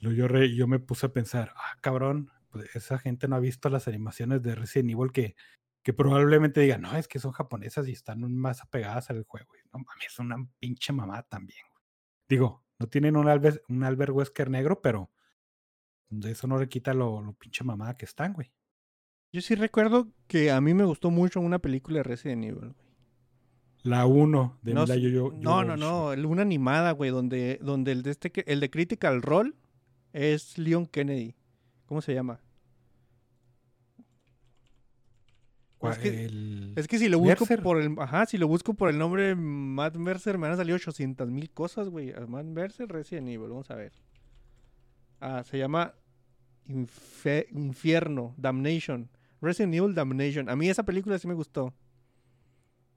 Lo- Yo, re- yo me puse a pensar, ah, cabrón, pues esa gente no ha visto las animaciones de Resident Evil que, que probablemente digan, no, es que son japonesas y están más apegadas al juego. Y No mames, es una pinche mamá también. güey. Digo, no tienen un Albert, un Albert Wesker negro, pero de eso no le quita lo, lo pinche mamá que están, güey. Yo sí recuerdo que a mí me gustó mucho una película de Resident Evil, güey. La 1 de No, Mila Yo- no, no, no, el- una animada, güey, donde, donde el de este el de Critical Role es Leon Kennedy. ¿Cómo se llama? Es que- el- Es que si lo busco Mercer. por el, ajá, si lo busco por el nombre Matt Mercer me van a salir 800 mil cosas, güey. A Matt Mercer, Resident Evil, vamos a ver. Ah, se llama Infe- Infierno, Damnation. Resident Evil Damnation. A mí esa película sí me gustó.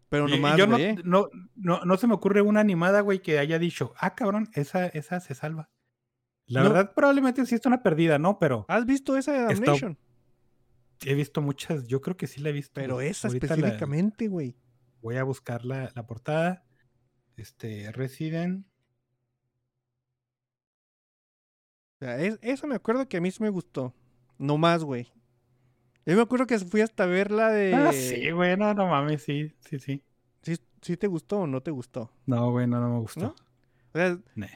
Pero nomás, yo no, ¿eh? no, no, no se me ocurre una animada, güey, que haya dicho, ah, cabrón, esa, esa se salva. La No. verdad, probablemente sí está una perdida, ¿no? Pero ¿Has visto esa de Está- Damnation? He visto muchas, yo creo que sí la he visto. Pero esa específicamente, güey. voy a buscar la, la portada. Este, Resident. O sea, es- esa me acuerdo que a mí sí me gustó. No más, güey. Yo me acuerdo que fui hasta ver la de... Ah, sí, güey, no, no mames, sí, sí, sí. ¿Sí, sí te gustó o no te gustó? No, güey, no, no me gustó. ¿No? O sea, Nel.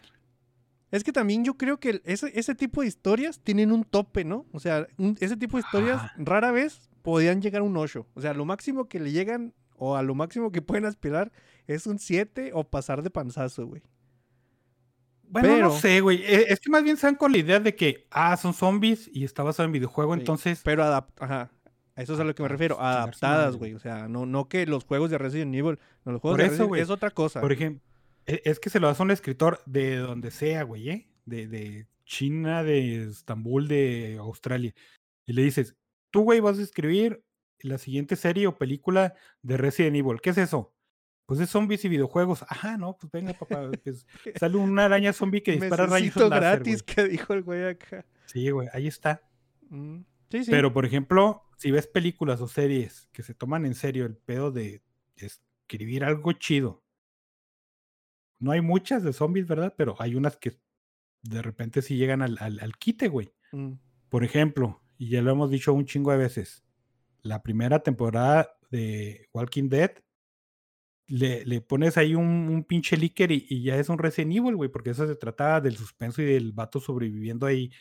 Es que también yo creo que ese, ese tipo de historias tienen un tope, ¿no? O sea, un- ese tipo de historias rara vez podían llegar a un 8. O sea, lo máximo que le llegan o a lo máximo que pueden aspirar es un 7 o pasar de panzazo, güey. Bueno, Pero- no sé, güey. eh, Es que más bien se con la idea de que, ah, son zombies y está basado en videojuego, Sí, entonces. Pero adap ajá. A eso es a lo que me Ah, refiero. su Adaptadas, güey. O sea, no, no que los juegos de Resident Evil. No, los juegos Por de eso, Resident es otra cosa. Por ejemplo, e- es que se lo hace a un escritor de donde sea, güey, ¿eh? De, de China, de Estambul, de Australia. Y le dices, tú, güey, vas a escribir la siguiente serie o película de Resident Evil. ¿Qué es eso? Pues es zombies y videojuegos. Ajá, no, pues venga, papá. Pues sale una araña zombie que dispara rayos láser, gratis que dijo el güey acá. Sí, güey, ahí está. Mm, Sí, sí. Pero, por ejemplo, si ves películas o series que se toman en serio el pedo de escribir algo chido, no hay muchas de zombies, ¿verdad? Pero hay unas que de repente sí llegan al, al, al quite, güey. Mm, Por ejemplo, y ya lo hemos dicho un chingo de veces, la primera temporada de Walking Dead, le, le pones ahí un, un pinche líquido y, y ya es un Resident Evil, güey, porque eso se trataba del suspenso y del vato sobreviviendo ahí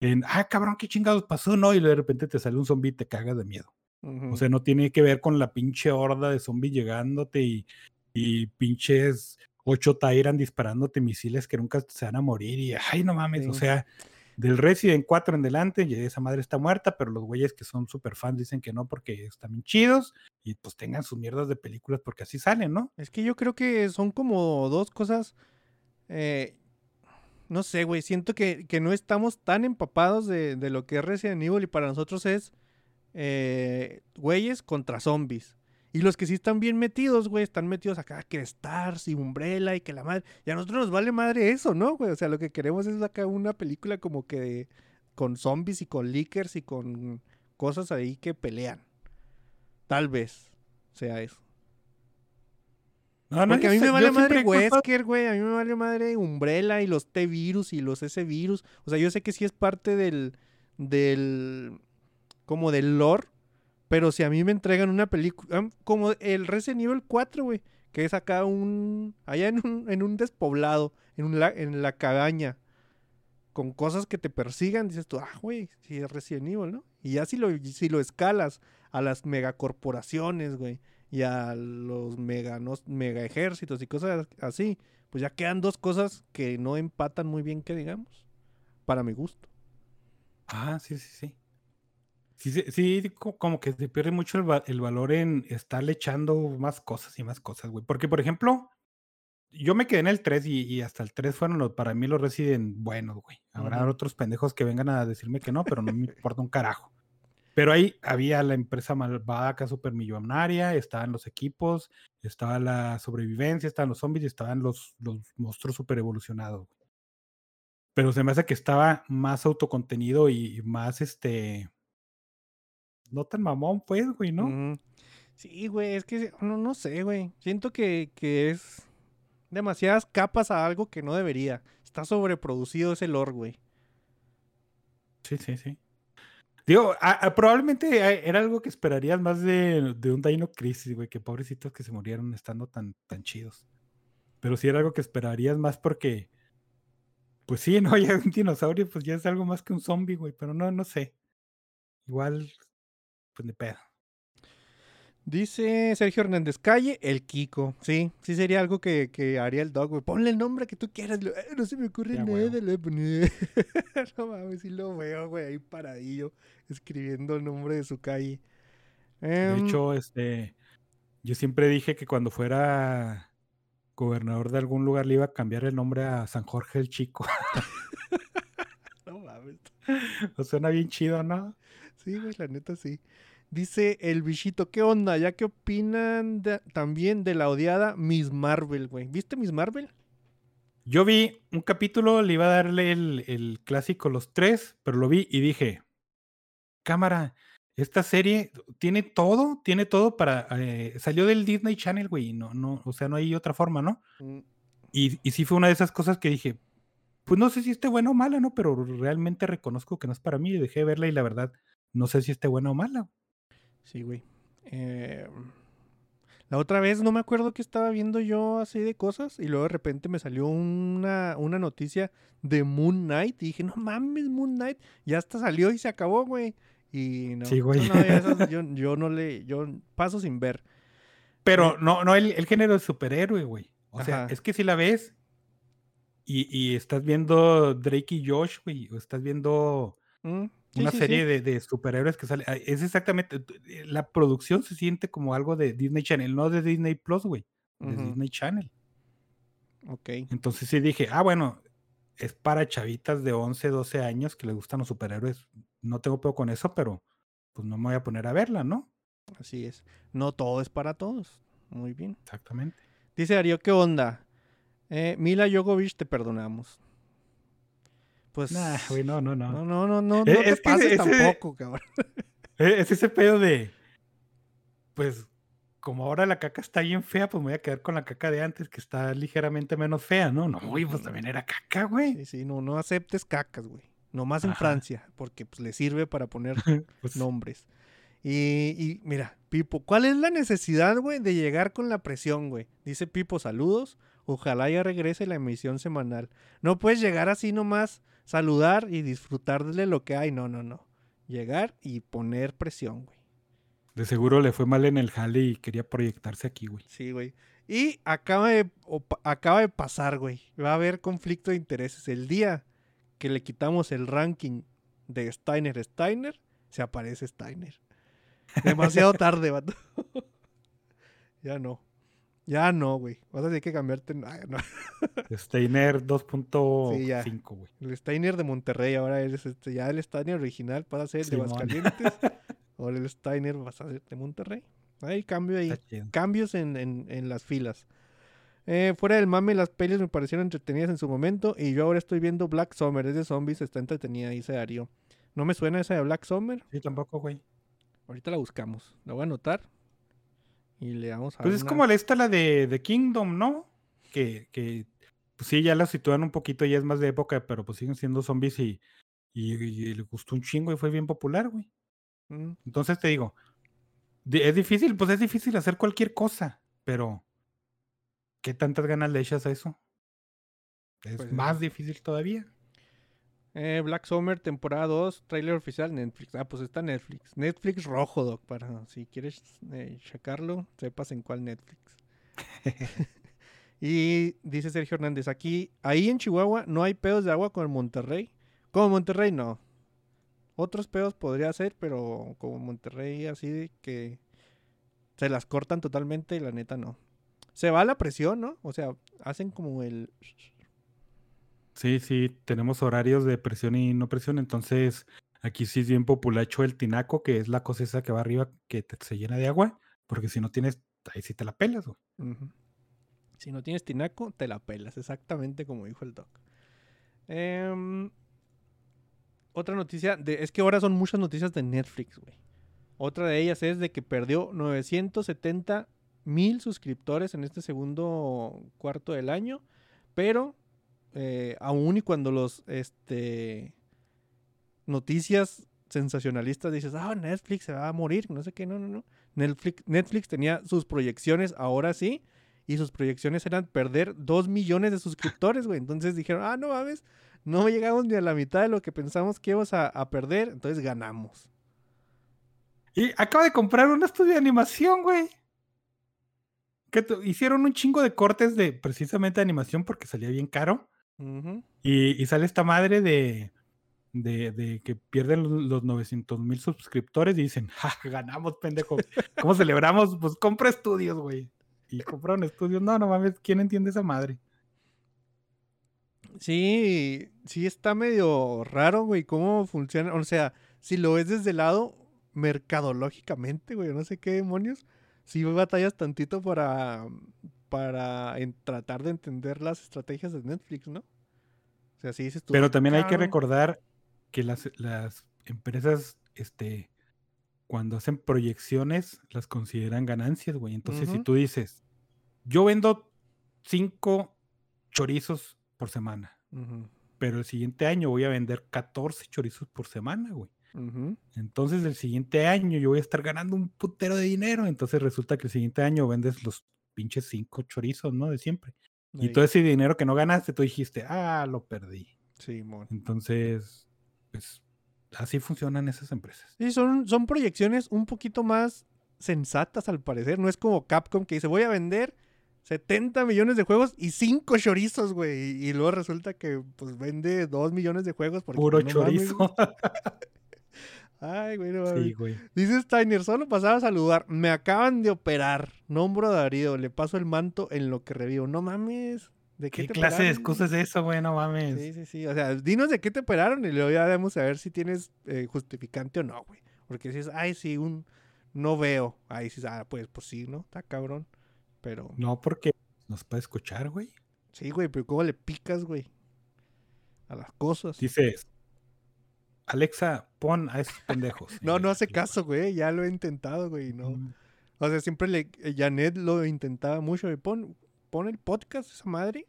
en, ah, cabrón, qué chingados pasó, ¿no? Y de repente te sale un zombie y te cagas de miedo. O sea, no tiene que ver con la pinche horda de zombies llegándote y, y pinches ocho Tyrant disparándote misiles que nunca se van a morir y, ay, no mames, o sea, del Resident 4 en delante, ya esa madre está muerta, pero los güeyes que son super fans dicen que no porque están bien chidos y pues tengan sus mierdas de películas porque así salen, ¿no? Es que yo creo que son como dos cosas. eh, no sé, güey. Siento que, que no estamos tan empapados de, de lo que es Resident Evil y para nosotros es eh, güeyes contra zombies. Y los que sí están bien metidos, güey, están metidos acá, que Stars y Umbrella y que la madre. Y a nosotros nos vale madre eso, ¿no, güey? O sea, lo que queremos es acá una película como que de- con zombies y con leakers y con cosas ahí que pelean. Tal vez sea eso. No, no, Porque a mí me vale madre Wesker, güey. A mí me vale madre Umbrella y los T-Virus y los S-Virus. O sea, yo sé que sí es parte del. del. como del lore. Pero si a mí me entregan una película. Como el Resident Evil 4, güey. Que es acá un. allá en un, en un despoblado. En, un la, en la cabaña. Con cosas que te persigan. Dices tú, ah, güey, sí es Resident Evil, ¿no? Y ya si lo, si lo escalas a las megacorporaciones, güey y a los mega, no- mega ejércitos y cosas así, pues ya quedan dos cosas que no empatan muy bien, que digamos, para mi gusto. Ah, sí, sí, sí. Sí, sí, sí, co- como que se pierde mucho el, va- el valor en estarle echando más cosas y más cosas, güey. Porque, por ejemplo, yo me quedé en el 3 y, y hasta el 3 fueron los, para mí los Resident buenos, güey. Habrá otros pendejos que vengan a decirme que no, pero no me importa un carajo. Pero ahí había la empresa malvada acá supermillonaria, estaban los equipos, estaba la sobrevivencia, estaban los zombies y estaban los, los monstruos super evolucionados. güey. Pero se me hace que estaba más autocontenido y más este. No tan mamón, pues, güey, ¿no? Sí, güey, es que no, no sé, güey. Siento que, que es demasiadas capas a algo que no debería. Está sobreproducido ese lore, güey. Sí, sí, sí. Digo, a- a- probablemente a- era algo que esperarías más de, de un Dino Crisis, güey, que pobrecitos que se murieron estando tan, tan chidos. Pero sí era algo que esperarías más porque, pues sí, no, ya un dinosaurio, pues ya es algo más que un zombie, güey, pero no, no sé. Igual, pues de pedo. Dice Sergio Hernández Calle, el Kiko. Sí, sí sería algo que, que haría el dog, güey. Ponle el nombre que tú quieras. lo- "Eh, no se me ocurre Ya, nada. le pone". no mames, sí lo veo, güey, ahí paradillo, escribiendo el nombre de su calle. De Em, hecho, este, yo siempre dije que cuando fuera gobernador de algún lugar le iba a cambiar el nombre a San Jorge el Chico. no mames. O Suena bien chido, ¿no? Sí, güey, la neta sí. Dice el bichito, ¿qué onda? ¿Ya qué opinan de- también de la odiada Miss Marvel, güey? ¿Viste Miss Marvel? Yo vi un capítulo, le iba a darle el, el clásico Los Tres, pero lo vi y dije, cámara, esta serie tiene todo, tiene todo para... eh, salió del Disney Channel, güey, no, no, o sea, no hay otra forma, ¿no? Mm, Y, y sí fue una de esas cosas que dije, pues no sé si esté buena o mala, ¿no? Pero realmente reconozco que no es para mí y dejé de verla y la verdad, no sé si esté buena o mala. Sí, güey. Eh, la otra vez no me acuerdo que estaba viendo yo así de cosas y luego de repente me salió una, una noticia de Moon Knight y dije, no mames, Moon Knight, ya hasta salió y se acabó, güey. Y no, Sí, güey. no, no, esas yo, yo no le, yo paso sin ver. Pero no, no el, el género de superhéroe, güey. O sea, es que si la ves y, y estás viendo Drake y Josh, güey, o estás viendo Mm, sí, una sí, serie sí. De, de superhéroes que sale. Es exactamente. eh, La producción se siente como algo de Disney Channel, no de Disney Plus, güey. De Disney Channel. Ok. Entonces sí dije, ah, bueno, es para chavitas de 11, 12 años que les gustan los superhéroes. No tengo pedo con eso, pero pues no me voy a poner a verla, ¿no? Así es. No todo es para todos. Muy bien. Exactamente. Dice Darío, ¿qué onda? Eh, Mila Jovovich, te perdonamos. Pues. Nah, güey, no, no, no. No, no, no, no, no Eh, te es que pases ese- tampoco, cabrón. Eh, Es ese pedo de, pues, como ahora la caca está bien fea, pues me voy a quedar con la caca de antes, que está ligeramente menos fea, ¿no? No, güey, pues también era caca, güey. Sí, sí, no, no aceptes cacas, güey. Nomás en Ajá. Francia, porque pues le sirve para poner Pues, nombres. Y, y mira, Pipo, ¿cuál es la necesidad, güey, de llegar con la presión, güey? Dice Pipo, saludos. Ojalá ya regrese la emisión semanal. No puedes llegar así nomás, saludar y disfrutar de lo que hay. No, no, no. Llegar y poner presión, güey. de seguro le fue mal en el jale y quería proyectarse aquí, güey. Sí, güey. Y acaba de, acaba de pasar, güey. Va a haber conflicto de intereses. El día que le quitamos el ranking de Steiner Steiner, se aparece Steiner. Demasiado tarde, vato. ya no. Ya no, güey. Vas a tener que cambiarte. Ay, no. Steiner 2.5, Sí, ya. güey. El Steiner de Monterrey, ahora eres este, ya el Steiner original para ser el de. Aguascalientes. ahora el Steiner vas a ser de Monterrey. Hay cambio ahí. Cambios en, en- en las filas. Eh, fuera del mame, las pelis me parecieron entretenidas en su momento. Y yo ahora estoy viendo Black Summer. Es de zombies, está entretenida, dice Darío. No me suena esa de Black Summer. Sí, tampoco, güey. Ahorita la buscamos. La voy a anotar. Y le vamos a Pues es una- como la esta, la de, de Kingdom, ¿no? Que, que pues sí, ya la sitúan un poquito, ya es más de época, pero pues siguen siendo zombies y, y, y le gustó un chingo y fue bien popular, güey. Mm, Entonces te digo, di- es difícil, pues es difícil hacer cualquier cosa, pero ¿qué tantas ganas le echas a eso? Es Pues, más difícil todavía. Eh, Black Summer, temporada 2, trailer oficial Netflix. Ah, pues está Netflix. Netflix rojo, Doc, para si quieres eh, checarlo, sepas en cuál Netflix. y dice Sergio Hernández, aquí, ahí en Chihuahua no hay pedos de agua con el Monterrey. Como Monterrey no. Otros pedos podría ser, pero como Monterrey así de que se las cortan totalmente y la neta no. Se va la presión, ¿no? O sea, hacen como el... Sí, sí, tenemos horarios de presión y no presión, entonces aquí sí es bien populacho el tinaco, que es la cosa esa que va arriba que te- se llena de agua, porque si no tienes, ahí sí te la pelas. Ujú. Si no tienes tinaco, te la pelas, exactamente como dijo el doc. Em, otra noticia, de, es que ahora son muchas noticias de Netflix, güey. Otra de ellas es de que perdió 970 mil suscriptores en este segundo cuarto del año, pero eh, aún y cuando los este, noticias sensacionalistas dices, ah, Netflix se va a morir, no sé qué, no, no, no. Netflix, Netflix tenía sus proyecciones ahora sí, y sus proyecciones eran perder 2 millones de suscriptores, güey. Entonces dijeron, ah, no mames, no llegamos ni a la mitad de lo que pensamos que íbamos a, a perder, entonces ganamos. Y acaba de comprar un estudio de animación, güey. Que hicieron un chingo de cortes de precisamente animación porque salía bien caro. Y, y sale esta madre de, de, de que pierden los, los 900 mil suscriptores y dicen, ja, ganamos, pendejo. ¿Cómo celebramos? Pues compra estudios, güey. Y compraron estudios. No, no mames, ¿quién entiende esa madre? Sí, sí está medio raro, güey, cómo funciona. O sea, si lo ves desde el lado mercadológicamente, güey, no sé qué demonios, si batallas tantito para, para en- tratar de entender las estrategias de Netflix, ¿no? O sea, sí dices tú. Pero "Ah, también hay que cabrón". recordar que las, las empresas, este, cuando hacen proyecciones, las consideran ganancias, güey. Entonces, si tú dices, yo vendo cinco chorizos por semana, pero el siguiente año voy a vender 14 chorizos por semana, güey. Entonces, el siguiente año yo voy a estar ganando un putero de dinero. Entonces, resulta que el siguiente año vendes los pinches cinco chorizos, ¿no? De siempre. Y todo ese dinero que no ganaste, tú dijiste, ah, lo perdí. Simón. Entonces, pues así funcionan esas empresas. Sí, son, son proyecciones un poquito más sensatas al parecer. No es como Capcom que dice, voy a vender 70 millones de juegos y 5 chorizos, güey. Y, y luego resulta que pues vende 2 millones de juegos porque Puro pues, no chorizo. Ay, güey, no sí, güey. Dice Steiner, solo pasaba a saludar. Me acaban de operar. Nombro a Darío. Le paso el manto en lo que revivo. No mames. ¿De qué, ¿Qué, te clase de excusa es eso, güey? No mames. Sí, sí, sí. O sea, dinos de qué te operaron y luego ya vamos a ver si tienes eh, justificante o no, güey. Porque si es, ay, sí, un no veo. Ahí sí, ah, pues, pues sí, ¿no? Está cabrón. Pero, No, porque nos puede escuchar, güey. sí, güey, pero ¿cómo le picas, güey? A las cosas. Dices, Alexa, pon a esos pendejos. No, no hace caso, güey. Ya lo he intentado, güey. No. Mm, O sea, siempre le. eh, Janet lo intentaba mucho. Pon, pon el podcast, esa madre.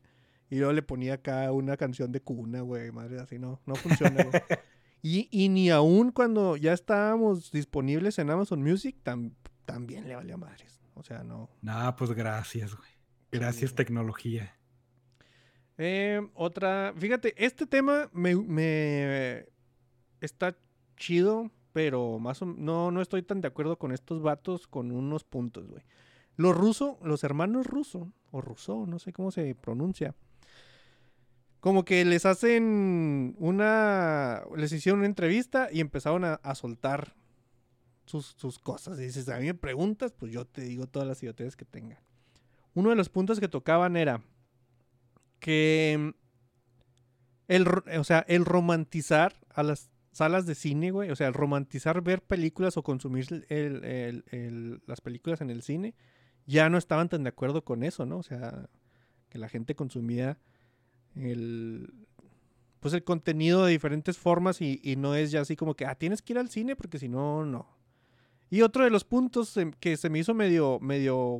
Y luego le ponía acá una canción de cuna, güey. Madre, así no. No funciona, güey. Y, y ni aún cuando ya estábamos disponibles en Amazon Music, tam- también le valía madres. O sea, no. Nah, pues gracias, güey. Gracias, tecnología. Eh, otra. Fíjate, este tema me, me está chido, pero más o no, no estoy tan de acuerdo con estos vatos con unos puntos, güey. Los rusos, los hermanos rusos, o ruso, no sé cómo se pronuncia. Como que les hacen una. Les hicieron una entrevista y empezaron a, a soltar sus, sus cosas. Y dices, a mí me preguntas, pues yo te digo todas las idioteces que tenga. Uno de los puntos que tocaban era que el, ro- o sea, el romantizar a las salas de cine, güey. O sea, romantizar ver películas o consumir el- el- el- las películas en el cine, ya no estaban tan de acuerdo con eso, ¿no? O sea, que la gente consumía el pues el contenido de diferentes formas y, y no es ya así como que, ah, tienes que ir al cine porque si no, no. Y otro de los puntos em, que se me hizo medio, medio,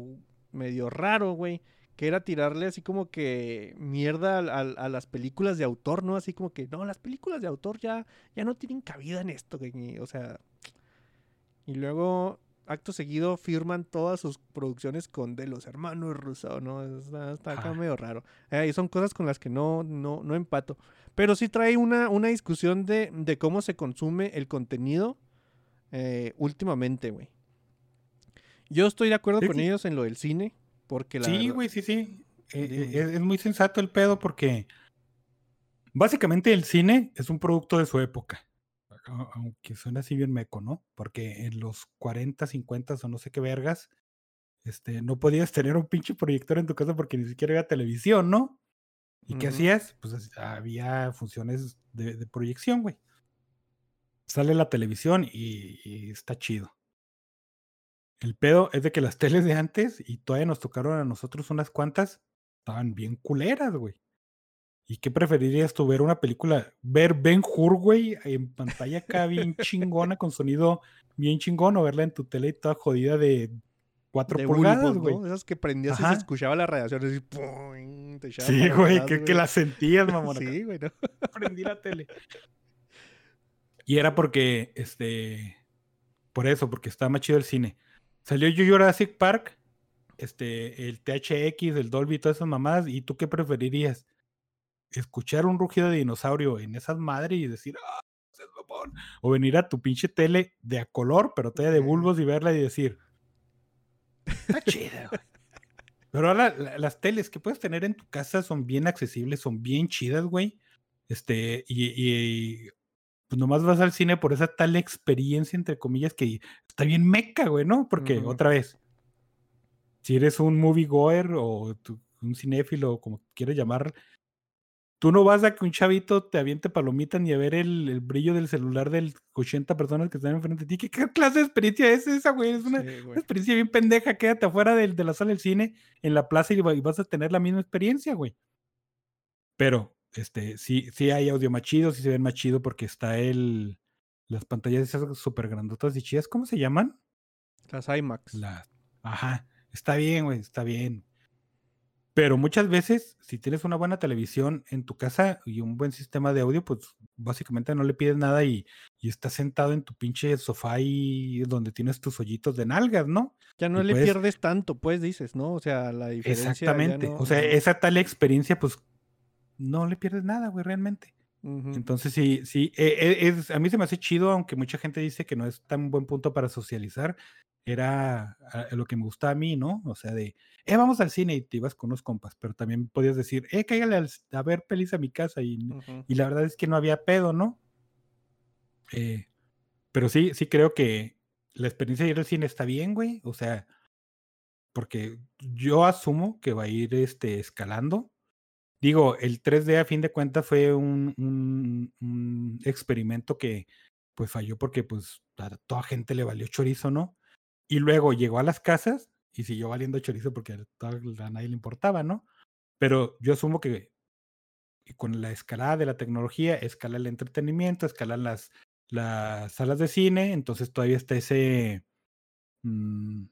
medio raro, güey, que era tirarle así como que mierda al- a, las películas de autor, ¿no? Así como que, no, las películas de autor ya, ya no tienen cabida en esto, güey. O sea, y luego, acto seguido, firman todas sus producciones con de los hermanos Russo, ¿no? Está, está acá medio raro. Eh, y son cosas con las que no, no, no empato. Pero sí trae una, una discusión de, de cómo se consume el contenido eh, últimamente, güey. Yo estoy de acuerdo Sí, con ellos en lo del cine, porque la Sí, verdad- güey, sí, sí. Eh, eh, es, muy sensato el pedo porque básicamente el cine es un producto de su época. Aunque suena así bien meco, ¿no? Porque en los 40, 50 o no sé qué vergas, este, no podías tener un pinche proyector en tu casa porque ni siquiera había televisión, ¿no? ¿Y qué Ujú. hacías? Pues había funciones de, de proyección, güey. Sale la televisión y, y está chido. El pedo es de que las teles de antes, y todavía nos tocaron a nosotros unas cuantas, estaban bien culeras, güey. ¿Y qué preferirías tú ver una película? Ver Ben Hur, güey, en pantalla acá bien chingona, con sonido bien chingón, o verla en tu tele toda jodida de 4 de pulgadas, güey. ¿no? Esas que prendías y se escuchaba la radiación así, ¡pum! te Sí, güey, que, que la sentías, mamón. Sí, güey, ¿no? prendí la tele. Y era porque, este, por eso, porque estaba más chido el cine. Salió Jurassic Park, este, el THX, el Dolby, todas esas mamadas, ¿y tú qué preferirías? ¿Escuchar un rugido de dinosaurio en esas madres y decir, ah, mamón"? O venir a tu pinche tele de a color, pero todavía de bulbos y verla y decir, está chida, güey". Pero ahora la- las teles que puedes tener en tu casa son bien accesibles, son bien chidas, güey. Este, y, y pues nomás vas al cine por esa tal experiencia, entre comillas, que está bien meca, güey, ¿no? Porque, otra vez, si eres un moviegoer o tú- un cinéfilo, como quieras llamar, tú no vas a que un chavito te aviente palomitas ni a ver el, el brillo del celular del 80 personas que están enfrente de ti. ¿Qué, qué clase de experiencia es esa, güey? Es una, Sí, una güey. experiencia bien pendeja. Quédate afuera del- de, la sala del cine, en la plaza, y, y vas a tener la misma experiencia, güey. Pero, este, sí, sí hay audio más chido, sí se ven más chido porque está el. Las pantallas esas súper grandotas y chidas, ¿cómo se llaman? Las IMAX. Las. Ajá, está bien, güey, está bien. Pero muchas veces, si tienes una buena televisión en tu casa y un buen sistema de audio, pues básicamente no le pides nada y, y estás sentado en tu pinche sofá y donde tienes tus hoyitos de nalgas, ¿no? Ya no y le puedes- pierdes tanto, pues dices, ¿no? O sea, la diferencia. Exactamente. no- O sea, esa tal experiencia, pues no le pierdes nada, güey, realmente. Entonces sí, sí, eh, eh, es, a mí se me hace chido, aunque mucha gente dice que no es tan buen punto para socializar. Era ah, lo que me gustaba a mí, ¿no? O sea, de, eh, vamos al cine y te ibas con unos compas, pero también podías decir, eh, cáigale al- a ver pelis a mi casa y, Ujú. y la verdad es que no había pedo, ¿no? Eh, pero sí, sí creo que la experiencia de ir al cine está bien, güey. O sea, porque yo asumo que va a ir este, escalando. Digo, el 3D a fin de cuentas fue un, un- un experimento que pues falló porque pues a toda gente le valió chorizo, ¿no? Y luego llegó a las casas y siguió valiendo chorizo porque a, a nadie le importaba, ¿no? Pero yo asumo que con la escalada de la tecnología, escala el entretenimiento, escalan las, las salas de cine, entonces todavía está ese, mm,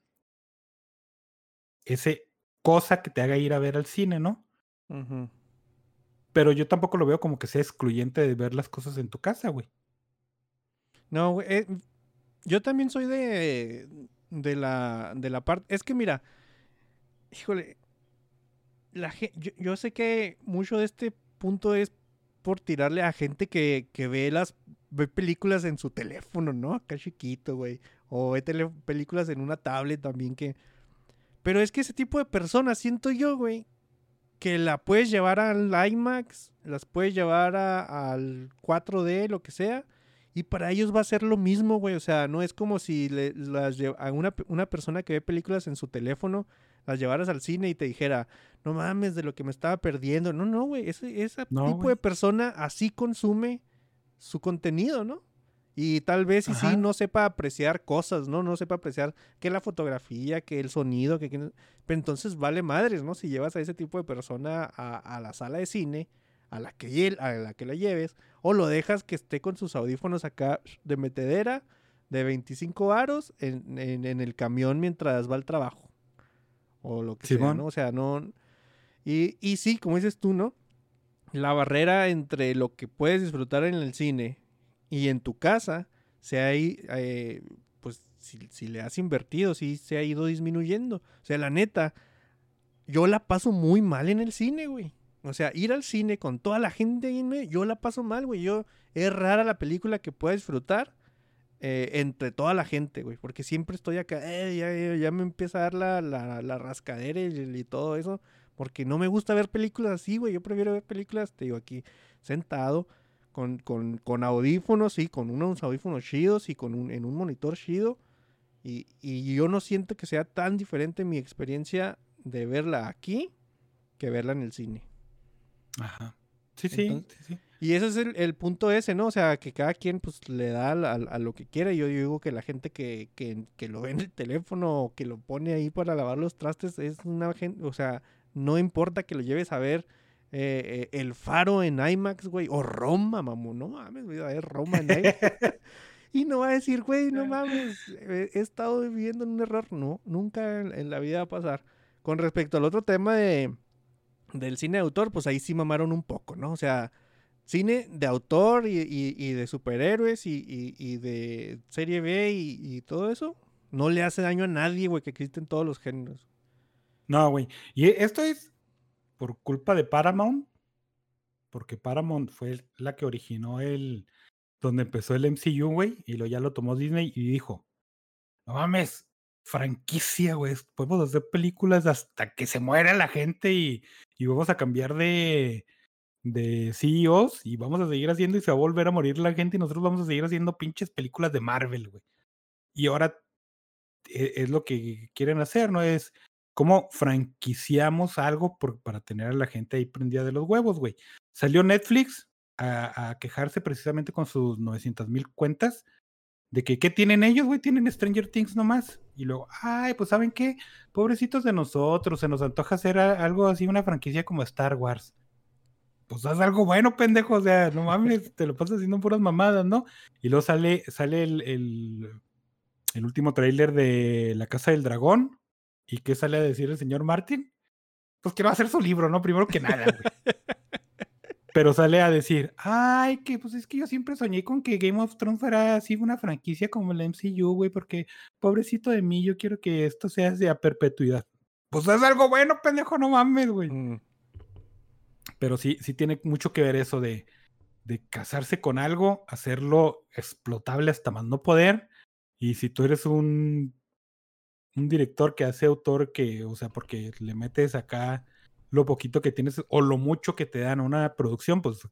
ese cosa que te haga ir a ver al cine, ¿no? Ujú. Pero yo tampoco lo veo como que sea excluyente de ver las cosas en tu casa, güey. No, güey. eh, yo también soy de, de la, de la parte. Es que mira, híjole, la, yo, yo sé que mucho de este punto es por tirarle a gente que, que ve las ve películas en su teléfono, ¿no? Acá chiquito, güey. O ve tele- películas en una tablet también que... Pero es que ese tipo de personas, siento yo, güey, que la puedes llevar al IMAX, las puedes llevar a- al 4D, lo que sea, y para ellos va a ser lo mismo, güey. O sea, no es como si le- las a una, una persona que ve películas en su teléfono, las llevaras al cine y te dijera, no mames de lo que me estaba perdiendo. No, no, güey. Ese, ese No, tipo de persona así consume su contenido, ¿no? Y tal vez y sí no sepa apreciar cosas, ¿no? No sepa apreciar que la fotografía, que el sonido, que... Pero entonces vale madres, ¿no? Si llevas a ese tipo de persona a, a la sala de cine, a la, que, a la que la lleves, o lo dejas que esté con sus audífonos acá de metedera, de 25 aros, en, en- en el camión mientras va al trabajo. O lo que sea. ¿no? O sea, no... Y, y sí, como dices tú, ¿no? La barrera entre lo que puedes disfrutar en el cine y en tu casa se ha eh, pues si, si le has invertido, sí se ha ido disminuyendo. O sea, la neta, yo la paso muy mal en el cine, güey. O sea, ir al cine con toda la gente ahí en medio, yo la paso mal, güey. Yo, es rara la película que pueda disfrutar eh, entre toda la gente, güey. Porque siempre estoy acá, eh, ya- ya me empieza a dar la, la, la rascadera y, y todo eso. Porque no me gusta ver películas así, güey. Yo prefiero ver películas, te digo, aquí sentado, con, con, con audífonos, sí, con unos audífonos chidos y con un, en un monitor chido. Y, y yo no siento que sea tan diferente mi experiencia de verla aquí que verla en el cine. Ajá. Sí, sí, Entonces- sí, sí. Y ese es el, el punto ese, ¿no? O sea, que cada quien pues le da al- al- a, lo que quiere. Yo digo que la gente que, que, que lo ve en el teléfono o que lo pone ahí para lavar los trastes es una gente, o sea, no importa que lo lleves a ver eh, eh, el faro en IMAX, güey, o Roma, mamón, no mames, voy a ver Roma en IMAX. y no va a decir, güey, no mames, he estado viviendo en un error. No, nunca en, en la vida va a pasar. Con respecto al otro tema de, del cine de autor, pues ahí sí mamaron un poco, ¿no? O sea, cine de autor y, y- y de superhéroes y, de serie B y, todo eso, no le hace daño a nadie, güey, que existen todos los géneros. No, güey. Y esto es por culpa de Paramount, porque Paramount fue la que originó el, donde empezó el MCU, güey, y lo ya lo tomó Disney y dijo, no mames, franquicia, güey, podemos hacer películas hasta que se muera la gente y, y vamos a cambiar de, de CEOs y vamos a seguir haciendo y se va a volver a morir la gente y nosotros vamos a seguir haciendo pinches películas de Marvel, güey. Y ahora e- es lo que quieren hacer, ¿no? Es cómo franquiciamos algo por- para tener a la gente ahí prendida de los huevos, güey. Salió Netflix a, quejarse precisamente con sus 900 mil cuentas de que, ¿qué tienen ellos, güey? Tienen Stranger Things nomás. Y luego, ay, pues ¿saben qué? Pobrecitos de nosotros, se nos antoja hacer algo así, una franquicia como Star Wars. Pues haz algo bueno, pendejo, o sea, no mames, te lo pasas haciendo puras mamadas, ¿no? Y luego sale, sale el, el, el último tráiler de La Casa del Dragón. ¿Y qué sale a decir el señor Martin? Pues que va a hacer su libro, ¿no? Primero que nada, güey. Pero sale a decir, ay, que pues es que yo siempre soñé con que Game of Thrones fuera así una franquicia como el MCU, güey, porque pobrecito de mí, yo quiero que esto sea de a perpetuidad. Pues es algo bueno, pendejo, no mames, güey. Mm. Pero sí, sí tiene mucho que ver eso de, de casarse con algo, hacerlo explotable hasta más no poder. Y si tú eres un, un director que hace autor que, o sea, porque le metes acá lo poquito que tienes o lo mucho que te dan a una producción, pues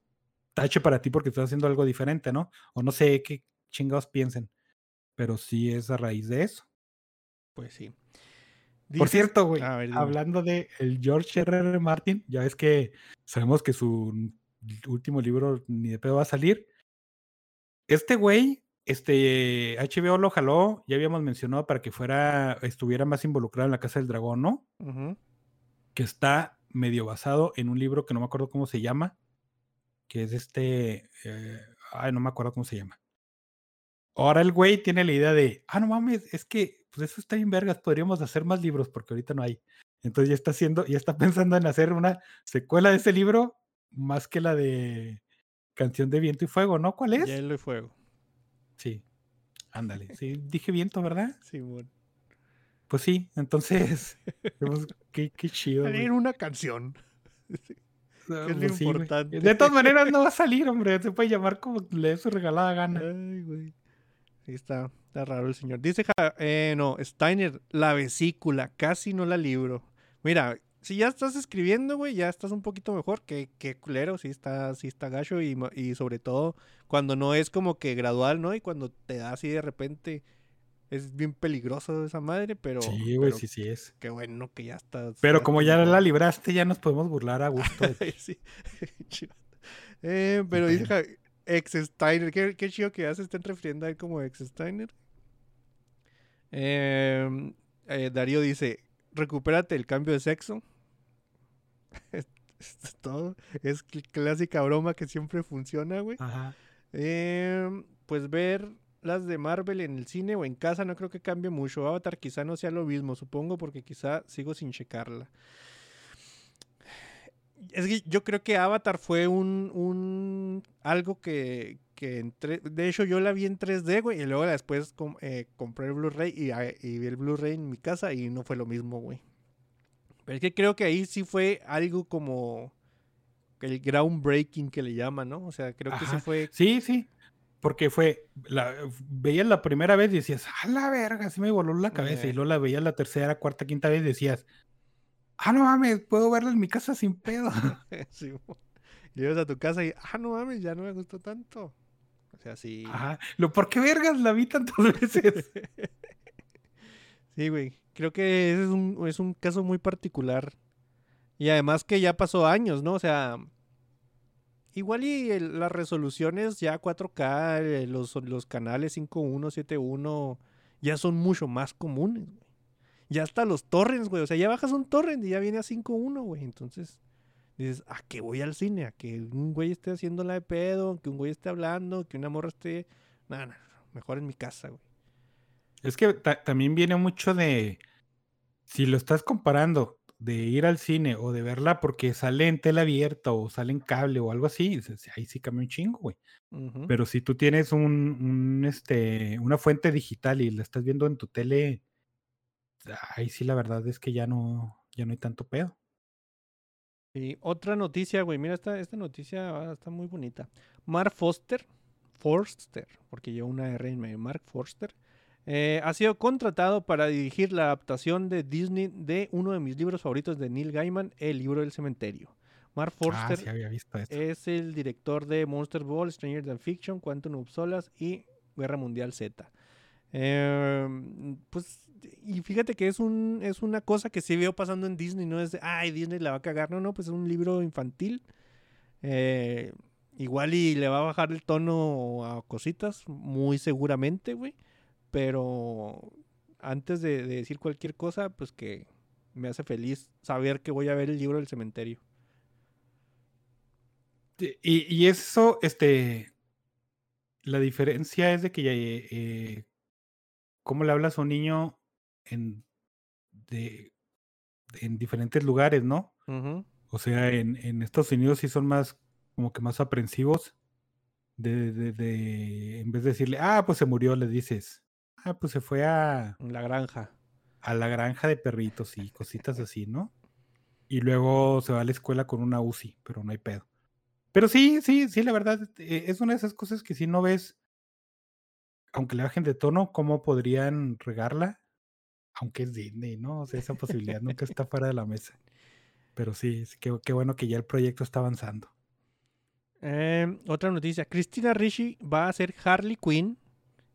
tache para ti porque estás haciendo algo diferente, ¿no? O no sé qué chingados piensen. Pero sí es a raíz de eso. Pues sí. Por cierto, güey, hablando de el George R. R. Martin, ya ves que sabemos que su último libro ni de pedo va a salir. Este güey, este HBO lo jaló, ya habíamos mencionado para que fuera, estuviera más involucrado en la Casa del Dragón, ¿no? Que está medio basado en un libro que no me acuerdo cómo se llama, que es este, eh, ay, no me acuerdo cómo se llama. Ahora el güey tiene la idea de, ah, no mames, es que pues eso está bien vergas, podríamos hacer más libros porque ahorita no hay. Entonces ya está haciendo, ya está pensando en hacer una secuela de ese libro más que la de Canción de Viento y Fuego, ¿no? ¿Cuál es? Hielo y fuego. Sí. Ándale. Sí, dije viento, ¿verdad? Simón. Pues sí, entonces, pues, qué, qué chido. Salir una canción. Ah, es lo pues sí, güey. importante. De todas maneras no va a salir, hombre. Se puede llamar como le dé su regalada gana. Ay, güey. Sí, está, está raro el señor. Dice, eh, no, Steiner, la vesícula, casi no la libro. Mira, si ya estás escribiendo, güey, ya estás un poquito mejor. Que, que culero, sí está, sí está gacho. Y, y sobre todo cuando no es como que gradual, ¿no? Y cuando te da así de repente, es bien peligroso esa madre, pero... Sí, güey, sí, sí es. Qué bueno que ya estás. Pero como ya la libraste, ya nos podemos burlar a gusto. Sí. Eh, pero dice, Ja- ex Steiner. Qué, qué chido que ya se estén refiriendo a él como ex Steiner. Em, eh, Darío dice: Recupérate el cambio de sexo. Es todo. Es cl- clásica broma que siempre funciona, güey. Ajá. Em, pues ver las de Marvel en el cine o en casa no creo que cambie mucho. Avatar quizá no sea lo mismo, supongo, porque quizá sigo sin checarla. Es que yo creo que Avatar fue un, un algo que, que en tre- de hecho yo la vi en 3D, güey, y luego después com- eh, compré el Blu-ray y, ah, y vi el Blu-ray en mi casa y no fue lo mismo, güey. Pero es que creo que ahí sí fue algo como el groundbreaking que le llaman, ¿no? O sea, creo que sí fue Sí, sí. Porque fue, la, veías la primera vez y decías, a la verga, sí me voló la cabeza. Eh. Y luego la veías la tercera, cuarta, quinta vez y decías, ah, no mames, puedo verla en mi casa sin pedo. Sí. Llegas a tu casa y, ah, no mames, ya no me gustó tanto. O sea, sí. Ajá. Lo, ¿Por qué vergas la vi tantas veces? Sí, güey. Creo que ese es un, es un caso muy particular. Y además que ya pasó años, ¿no? O sea, igual y las resoluciones ya 4K, eh, los, los canales 5.1, 7.1, ya son mucho más comunes, güey. Ya hasta los torrents, güey. O sea, ya bajas un torrent y ya viene a 5.1, güey. Entonces, dices, ¿a qué voy al cine? ¿A que un güey esté haciéndola de pedo? ¿Que un güey esté hablando? ¿Que una morra esté...? No, no. Mejor en mi casa, güey. Es que ta- también viene mucho de, si lo estás comparando, de ir al cine o de verla porque sale en tela abierta o sale en cable o algo así, ahí sí cambia un chingo, güey. Pero si tú tienes un, un, este, una fuente digital y la estás viendo en tu tele, ahí sí la verdad es que ya no, ya no hay tanto pedo. Y otra noticia, güey. Mira, esta, esta noticia ah, está muy bonita. Mark Foster, Forster, porque lleva una R en medio, Mark Forster, eh, ha sido contratado para dirigir la adaptación de Disney de uno de mis libros favoritos de Neil Gaiman, El libro del cementerio. Mark Ah, Forster sí había visto esto. es el director de Monster Ball, Stranger Than Fiction, Quantum of Solace y Guerra Mundial Z. Em, pues, y fíjate que es, un, es una cosa que sí veo pasando en Disney, no es de, ay, Disney la va a cagar, no, no, pues es un libro infantil. Eh, igual y le va a bajar el tono a cositas, muy seguramente, güey. Pero antes de, de decir cualquier cosa, pues que me hace feliz saber que voy a ver el libro del cementerio. Y, y eso, este, la diferencia es de que ya, eh, eh, cómo le hablas a un niño en, de, en diferentes lugares, ¿no? O sea, en, en Estados Unidos sí son más, como que más aprensivos. De, de, de- en vez de decirle, ah, pues se murió, le dices, ah, pues se fue a, la granja. a la granja de perritos y cositas así, ¿no? Y luego se va a la escuela con una UCI, pero no hay pedo. Pero sí, sí, sí, la verdad, eh, es una de esas cosas que si no ves, aunque le bajen de tono, cómo podrían regarla, aunque es Disney, ¿no? O sea, esa posibilidad nunca está fuera de la mesa. Pero sí, sí, qué, qué bueno que ya el proyecto está avanzando. Em, otra noticia. Cristina Ricci va a ser Harley Quinn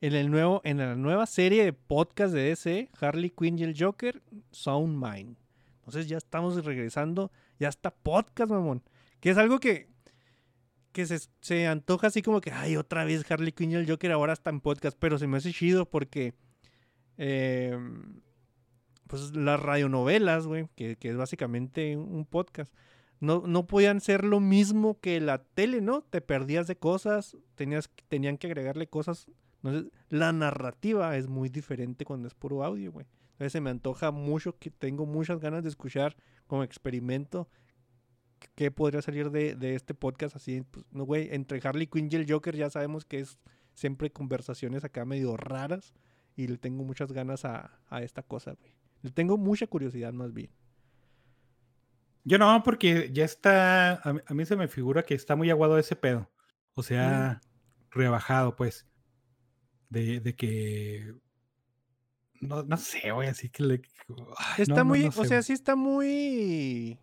en, el nuevo, en la nueva serie de podcast de DC, Harley Quinn y el Joker, Sound Mind. Entonces ya estamos regresando, ya está podcast, mamón. Que es algo que, que se, se antoja así como que, ay, otra vez Harley Quinn y el Joker ahora está en podcast, pero se me hace chido porque, em, pues las radionovelas, güey, que, que es básicamente un podcast, no, no podían ser lo mismo que la tele, ¿no? Te perdías de cosas, tenías, tenían que agregarle cosas. Entonces, la narrativa es muy diferente cuando es puro audio, güey. Entonces se me antoja mucho, que tengo muchas ganas de escuchar como experimento qué podría salir de, de este podcast así. Pues, no, güey, entre Harley Quinn y el Joker ya sabemos que es siempre conversaciones acá medio raras y le tengo muchas ganas a, a esta cosa, güey. Le tengo mucha curiosidad más bien. Yo no, porque ya está, a, mí- a mí se me figura que está muy aguado ese pedo. O sea, rebajado, pues. De, de que... No, no sé, güey, así que le... Está no, muy, no o sé, sea, sí está muy...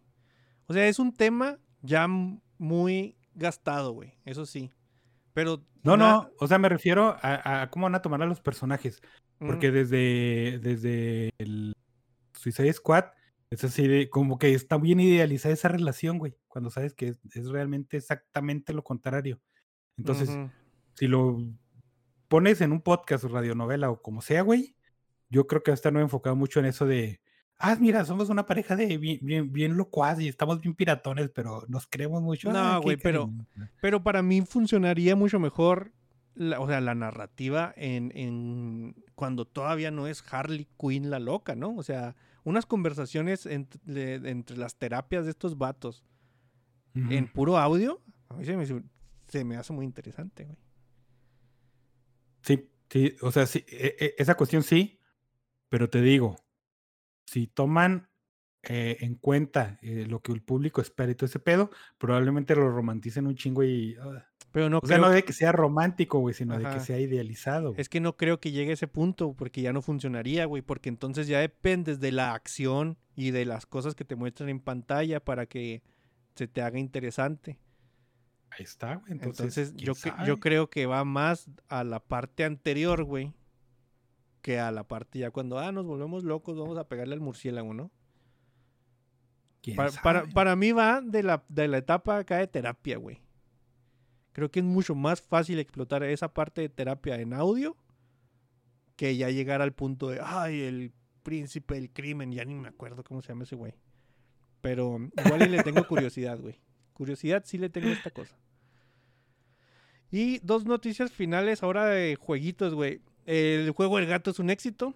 O sea, es un tema ya muy gastado, güey. Eso sí. Pero... No, no, o sea, me refiero a, a cómo van a tomar a los personajes. Porque desde, desde el Suicide Squad, es así de, como que está bien idealizada esa relación, güey. Cuando sabes que es, es realmente exactamente lo contrario. Entonces, si lo pones en un podcast o radionovela o como sea, güey, yo creo que va a estar muy enfocado mucho en eso de, ah, mira, somos una pareja de bien, bien, bien locuaz y estamos bien piratones, pero nos creemos mucho. No, ah, güey, pero- cariño". Pero para mí funcionaría mucho mejor, la- o sea, la narrativa en, en cuando todavía no es Harley Quinn la loca, ¿no? O sea, unas conversaciones ent- de- de- entre las terapias de estos vatos en puro audio, a mí se me, se me hace muy interesante, güey. Sí, sí, o sea, sí, e- e- esa cuestión sí, pero te digo, si toman eh, en cuenta eh, lo que el público espera y todo ese pedo, probablemente lo romanticen un chingo y... Pero no o sea, creo no de que sea romántico, güey, sino de que sea idealizado. güey. Es que no creo que llegue a ese punto, porque ya no funcionaría, güey, porque entonces ya dependes de la acción y de las cosas que te muestran en pantalla para que se te haga interesante. Ahí está, güey. Entonces, Entonces, ¿quién yo, cre- sabe? yo creo que va más a la parte anterior, güey, que a la parte ya cuando, ah, nos volvemos locos, vamos a pegarle al murciélago, ¿no? ¿Quién Para, para, sabe? para mí va de la, de la etapa acá de terapia, güey. Creo que es mucho más fácil explotar esa parte de terapia en audio que ya llegar al punto de, ay, el príncipe del crimen, ya ni me acuerdo cómo se llama ese güey. Pero igual y le tengo curiosidad, güey. Curiosidad sí le tengo esta cosa. Y dos noticias finales ahora de jueguitos, güey. El juego del gato es un éxito.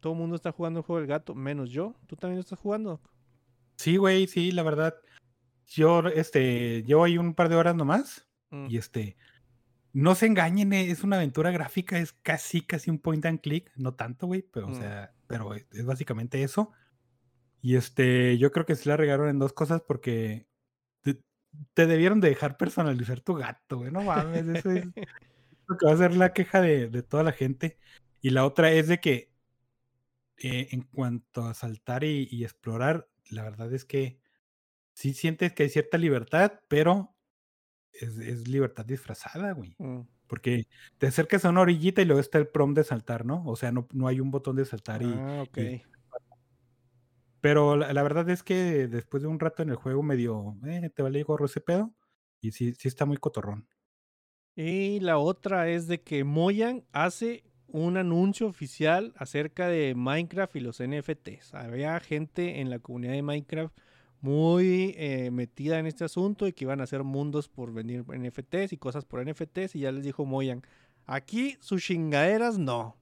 Todo el mundo está jugando el juego del gato, menos yo. ¿Tú también lo estás jugando? Sí, güey, sí, la verdad. Yo, este, llevo ahí un par de horas nomás. Mm. Y este, no se engañen, eh, es una aventura gráfica, es casi, casi un point and click, no tanto, güey, pero, o Mm. sea, pero es, es básicamente eso. Y este, yo creo que sí la regaron en dos cosas porque te, te debieron de dejar personalizar tu gato, güey, no mames, eso es lo que va a ser la queja de, de toda la gente. Y la otra es de que eh, en cuanto a saltar y, y explorar, la verdad es que sí sientes que hay cierta libertad, pero es, es libertad disfrazada, güey. Mm. Porque te acercas a una orillita y luego está el prompt de saltar, ¿no? O sea, no, no hay un botón de saltar y... Ah, ok. y- Pero la, verdad es que después de un rato en el juego medio, eh, te vale gorro ese pedo. Y sí, sí está muy cotorrón. Y la otra es de que Moyan hace un anuncio oficial acerca de Minecraft y los NFTs. Había gente en la comunidad de Minecraft muy eh, metida en este asunto y que iban a hacer mundos por venir NFTs y cosas por NFTs y ya les dijo Moyan, aquí sus chingaderas no,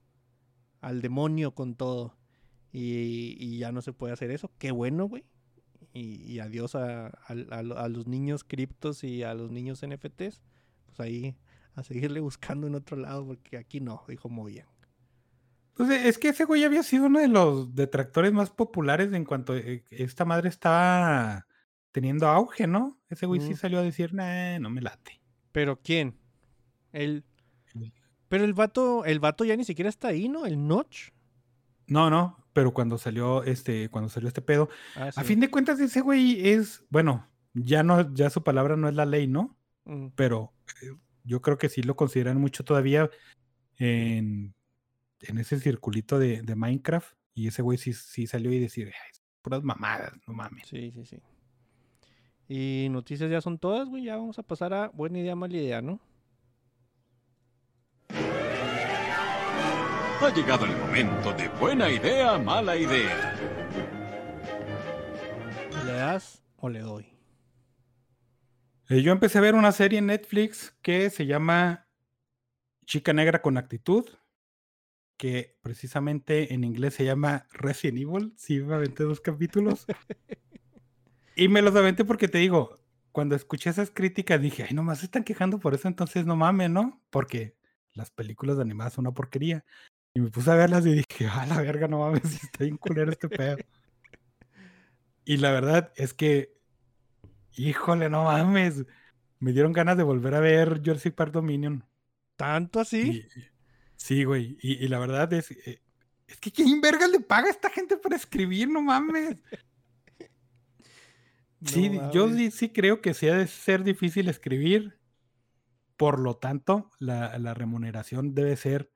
al demonio con todo. Y, y ya no se puede hacer eso. Qué bueno, güey. Y, y adiós a, a- a lo- a los niños criptos y a los niños NFTs. Pues ahí a seguirle buscando en otro lado porque aquí no, dijo Moyan. Pues eh, es que ese güey había sido uno de los detractores más populares en cuanto eh, esta madre estaba teniendo auge, ¿no? Ese güey sí salió a decir, nah, no me late. ¿Pero quién? El... El- Pero el vato, el vato ya ni siquiera está ahí, ¿no? El Notch. No, no, pero cuando salió este, cuando salió este pedo, Ah, a fin de cuentas ese güey es, bueno, ya no, ya su palabra no es la ley, ¿no? Mm. Pero eh, yo creo que sí lo consideran mucho todavía en, en ese circulito de, de Minecraft. Y ese güey sí, sí salió y decir, "Ay, puras mamadas, no mames. Sí, sí, sí. Y noticias ya son todas, güey. Ya vamos a pasar a buena idea, mala idea, ¿no? Ha llegado el momento de buena idea, mala idea. ¿Le das o le doy? Eh, yo empecé a ver una serie en Netflix que se llama Chica Negra con Actitud, que precisamente en inglés se llama Resident Evil. Sí, me aventé dos capítulos. y me los aventé porque te digo, cuando escuché esas críticas dije, ay, nomás se están quejando por eso, entonces no mames, ¿no? Porque las películas de animadas son una porquería. Y me puse a verlas y dije, ah, la verga, no mames, está bien culero este pedo. Y la verdad es que Híjole, no mames. Me dieron ganas de volver a ver Jurassic Park Dominion. ¿Tanto así? Y- sí, güey. Y, y la verdad es, eh, es que ¿quién verga le paga a esta gente para escribir? No mames. Sí, yo sí, sí creo que sí ha de ser difícil escribir. Por lo tanto, la, la remuneración debe ser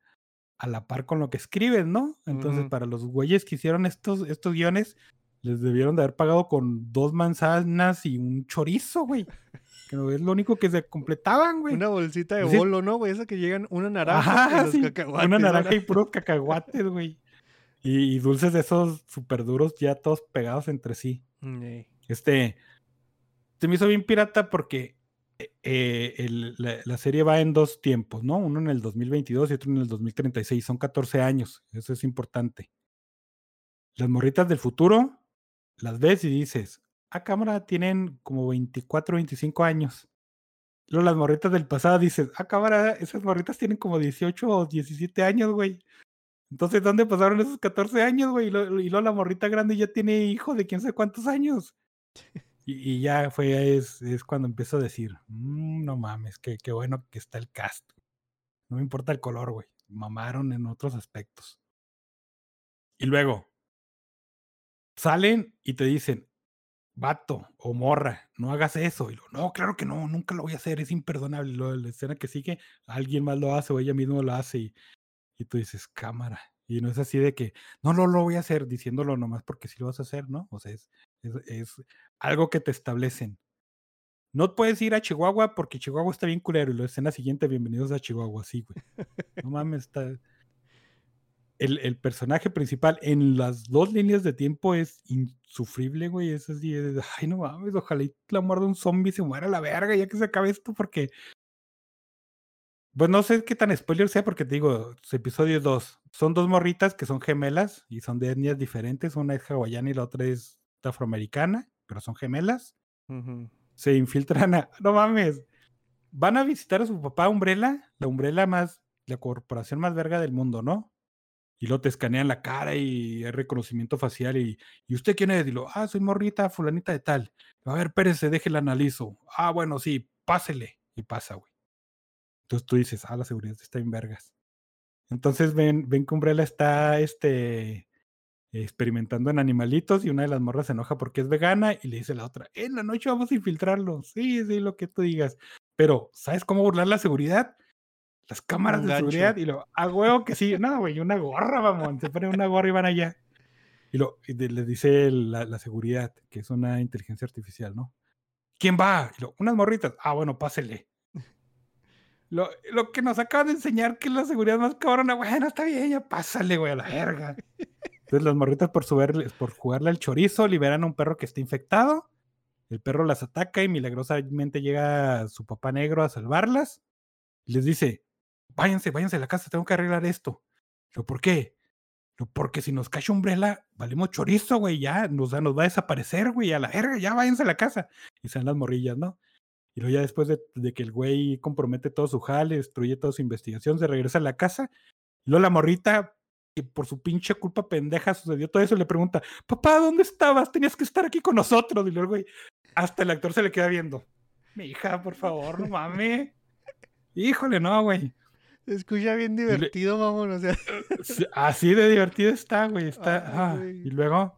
a la par con lo que escribes, ¿no? Entonces, para los güeyes que hicieron estos, estos guiones, les debieron de haber pagado con dos manzanas y un chorizo, güey. que no es lo único que se completaban, güey. Una bolsita de bolo, ¿no, güey? Esa que llegan una naranja Ajá, y los sí, cacahuates. Una naranja y puros cacahuates, güey. Y, y dulces de esos súper duros ya todos pegados entre sí. Mm. Este, se me hizo bien pirata porque eh, el- la, la serie va en dos tiempos, ¿no? Uno en el 2022 y otro en el 2036. Son 14 años, eso es importante. Las morritas del futuro las ves y dices, a cámara tienen como 24, 25 años. Luego las morritas del pasado dices, a cámara, esas morritas tienen como 18 o 17 años, güey. Entonces, ¿dónde pasaron esos 14 años, güey? Y luego la morrita grande ya tiene hijo de quién sabe cuántos años. Y, ya fue, es, es cuando empiezo a decir, "Mm, no mames, qué, qué bueno que está el cast. No me importa el color, güey. Mamaron en otros aspectos. Y luego, salen y te dicen, vato o morra, no hagas eso. Y lo, no, claro que no, nunca lo voy a hacer, es imperdonable. La escena que sigue, alguien más lo hace o ella misma lo hace y, y tú dices, cámara. Y no es así de que, no, no lo voy a hacer, diciéndolo nomás porque sí lo vas a hacer, ¿no? O sea, es, es, es algo que te establecen. No puedes ir a Chihuahua porque Chihuahua está bien culero. Y la escena siguiente, bienvenidos a Chihuahua, sí, güey. No mames, está. El, el personaje principal en las dos líneas de tiempo es insufrible, güey. Es así, de, ay, no mames, ojalá y la muerde un zombie se muera a la verga ya que se acabe esto, porque. Pues no sé qué tan spoiler sea, porque te digo, episodio 2. Son dos morritas que son gemelas y son de etnias diferentes. Una es hawaiana y la otra es afroamericana, pero son gemelas se infiltran a. No mames. Van a visitar a su papá Umbrella, la Umbrella más, la corporación más verga del mundo, ¿no? Y luego te escanean la cara y hay reconocimiento facial y, ¿y usted quién es? Y lo, ah, soy morrita, fulanita de tal. A ver, espérese, déjela analizo. Ah, bueno, sí, pásele. Y pasa, güey. Entonces tú dices, ah, la seguridad está en vergas. Entonces ven, ven que Umbrella está, este, experimentando en animalitos y una de las morras se enoja porque es vegana y le dice a la otra, en la noche vamos a infiltrarlo. Sí, sí, lo que tú digas. Pero, ¿sabes cómo burlar la seguridad? Las cámaras de seguridad y lo, a huevo que sí. No, güey, una gorra, vamos. Se ponen una gorra y van allá. Y, lo, y les dice la, la seguridad, que es una inteligencia artificial, ¿no? ¿Quién va? Y lo, unas morritas. Ah, bueno, pásele. Lo, lo que nos acaban de enseñar que es la seguridad más cabrona, bueno, está bien, ya pásale, güey, a la verga. Entonces las morritas por, suberle- por jugarle al chorizo liberan a un perro que está infectado. El perro las ataca y milagrosamente llega su papá negro a salvarlas. Les dice, váyanse, váyanse a la casa, tengo que arreglar esto. Yo, ¿por qué? Porque si nos cae Umbrella, valemos chorizo, güey, ya, nos, nos va a desaparecer, güey, a la verga, ya váyanse a la casa. Y sean las morrillas, ¿no? Y luego ya después de, de que el güey compromete todo su jale, destruye toda su investigación, se regresa a la casa. Y luego la morrita, que por su pinche culpa pendeja sucedió todo eso, le pregunta, papá, ¿dónde estabas? Tenías que estar aquí con nosotros. Y luego, güey, hasta el actor se le queda viendo. Mi hija, por favor, no mames. Híjole, no, güey. Se escucha bien divertido, mamón. O sea, Sí, Así de divertido está, güey. Está. Ay, ah, güey. Y luego,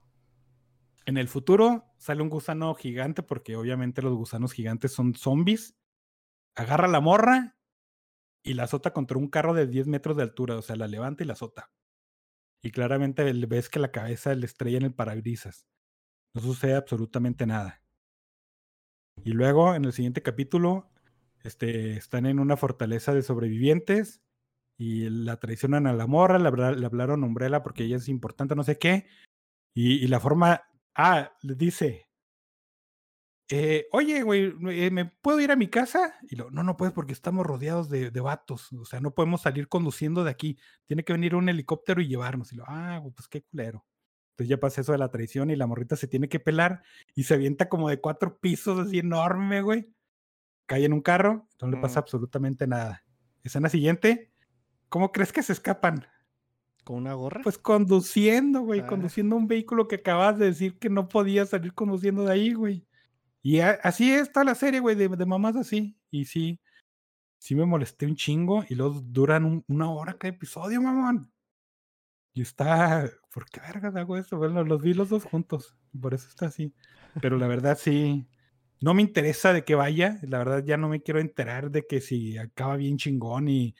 en el futuro, sale un gusano gigante, porque obviamente los gusanos gigantes son zombies. Agarra la morra y la azota contra un carro de 10 metros de altura. O sea, la levanta y la azota. Y claramente ves que la cabeza le estrella en el parabrisas. No sucede absolutamente nada. Y luego, en el siguiente capítulo, este, están en una fortaleza de sobrevivientes y la traicionan a la morra, le, habla- le hablaron a Umbrella porque ella es importante, no sé qué. Y la forma, ah, le dice, eh, oye, güey, eh, ¿me puedo ir a mi casa? Y lo, no, no puedes porque estamos rodeados de, de vatos, o sea, no podemos salir conduciendo de aquí, tiene que venir un helicóptero y llevarnos. Y lo, ah, pues qué culero. Entonces ya pasa eso de la traición y la morrita se tiene que pelar y se avienta como de cuatro pisos así enorme, güey. Cae en un carro, no le pasa Mm. absolutamente nada. Escena siguiente, ¿cómo crees que se escapan? Con una gorra. Pues conduciendo, güey, Ah. conduciendo un vehículo que acabas de decir que no podías salir conduciendo de ahí, güey. Y a- así es toda la serie, güey, de, de mamás así. Y sí, sí me molesté un chingo y luego duran un- una hora cada episodio, mamón. Y está, ¿por qué vergas hago eso? Bueno, los vi los dos juntos, por eso está así. Pero la verdad sí, no me interesa de que vaya, la verdad ya no me quiero enterar de que si acaba bien chingón y,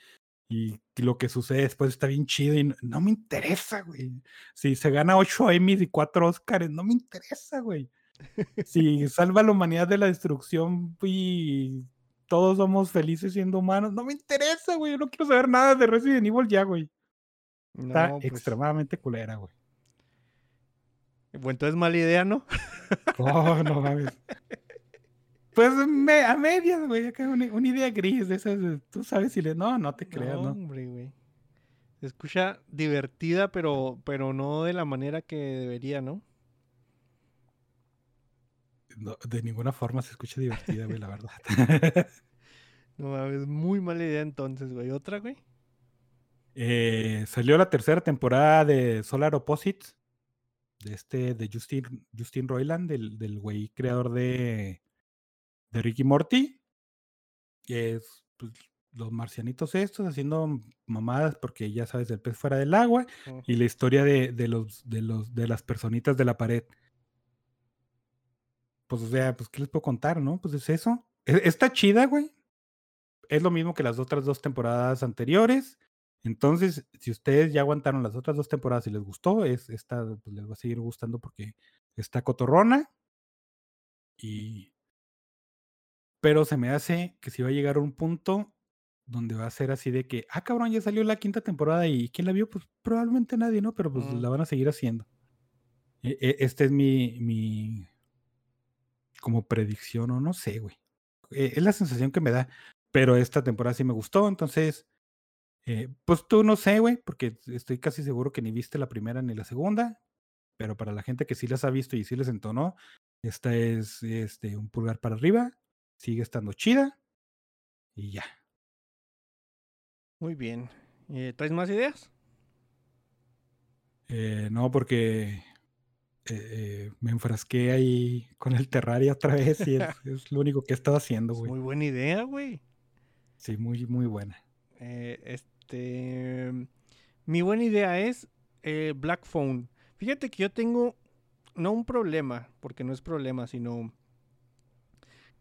y lo que sucede después está bien chido y no, no me interesa, güey. Si se gana ocho Emmys y cuatro Oscars, no me interesa, güey. si salva a la humanidad de la destrucción y todos somos felices siendo humanos, no me interesa, güey. Yo no quiero saber nada de Resident Evil ya, güey. Está pues, extremadamente culera, güey. Bueno, entonces mala idea, ¿no? Oh, no mames. Pues me- a medias, güey. Acá una, una idea gris de esas. Tú sabes si le. No, no te creas, no, ¿no? hombre, güey. Se escucha divertida, pero, pero no de la manera que debería, ¿no? No, De ninguna forma se escucha divertida, güey, la verdad. No mames, muy mala idea entonces, güey. ¿Otra, güey? Eh, salió la tercera temporada de Solar Opposites. De este, de Justin, Justin Roiland, del, del güey creador de, de Ricky Morty. Que es pues, los marcianitos estos haciendo mamadas porque ya sabes, el pez fuera del agua. y la historia de, de los, de los, de las personitas de la pared. Pues, o sea, pues, ¿qué les puedo contar, no? Pues es eso. E- Está chida, güey. Es lo mismo que las otras dos temporadas anteriores. Entonces, si ustedes ya aguantaron las otras dos temporadas y les gustó, es esta pues, les va a seguir gustando porque está cotorrona. Y. Pero se me hace que si va a llegar a un punto donde va a ser así de que, ah, cabrón, ya salió la quinta temporada y ¿quién la vio? Pues probablemente nadie, ¿no? Pero pues Mm. la van a seguir haciendo. E- e- Este es mi, mi, como predicción o no sé, güey. Eh, Es la sensación que me da, pero esta temporada sí me gustó, entonces, eh, pues tú no sé, güey, porque estoy casi seguro que ni viste la primera ni la segunda, pero para la gente que sí las ha visto y sí les entonó, esta es este, un pulgar para arriba, sigue estando chida y ya. Muy bien. Eh, ¿Traes más ideas? Eh, no, porque eh, eh, me enfrasqué ahí con el Terraria otra vez y es, es lo único que he estado haciendo, güey. muy buena idea, güey. Sí, muy, muy buena. Este. Mi buena idea es Black Phone. Fíjate que yo tengo. No un problema, porque no es problema, sino.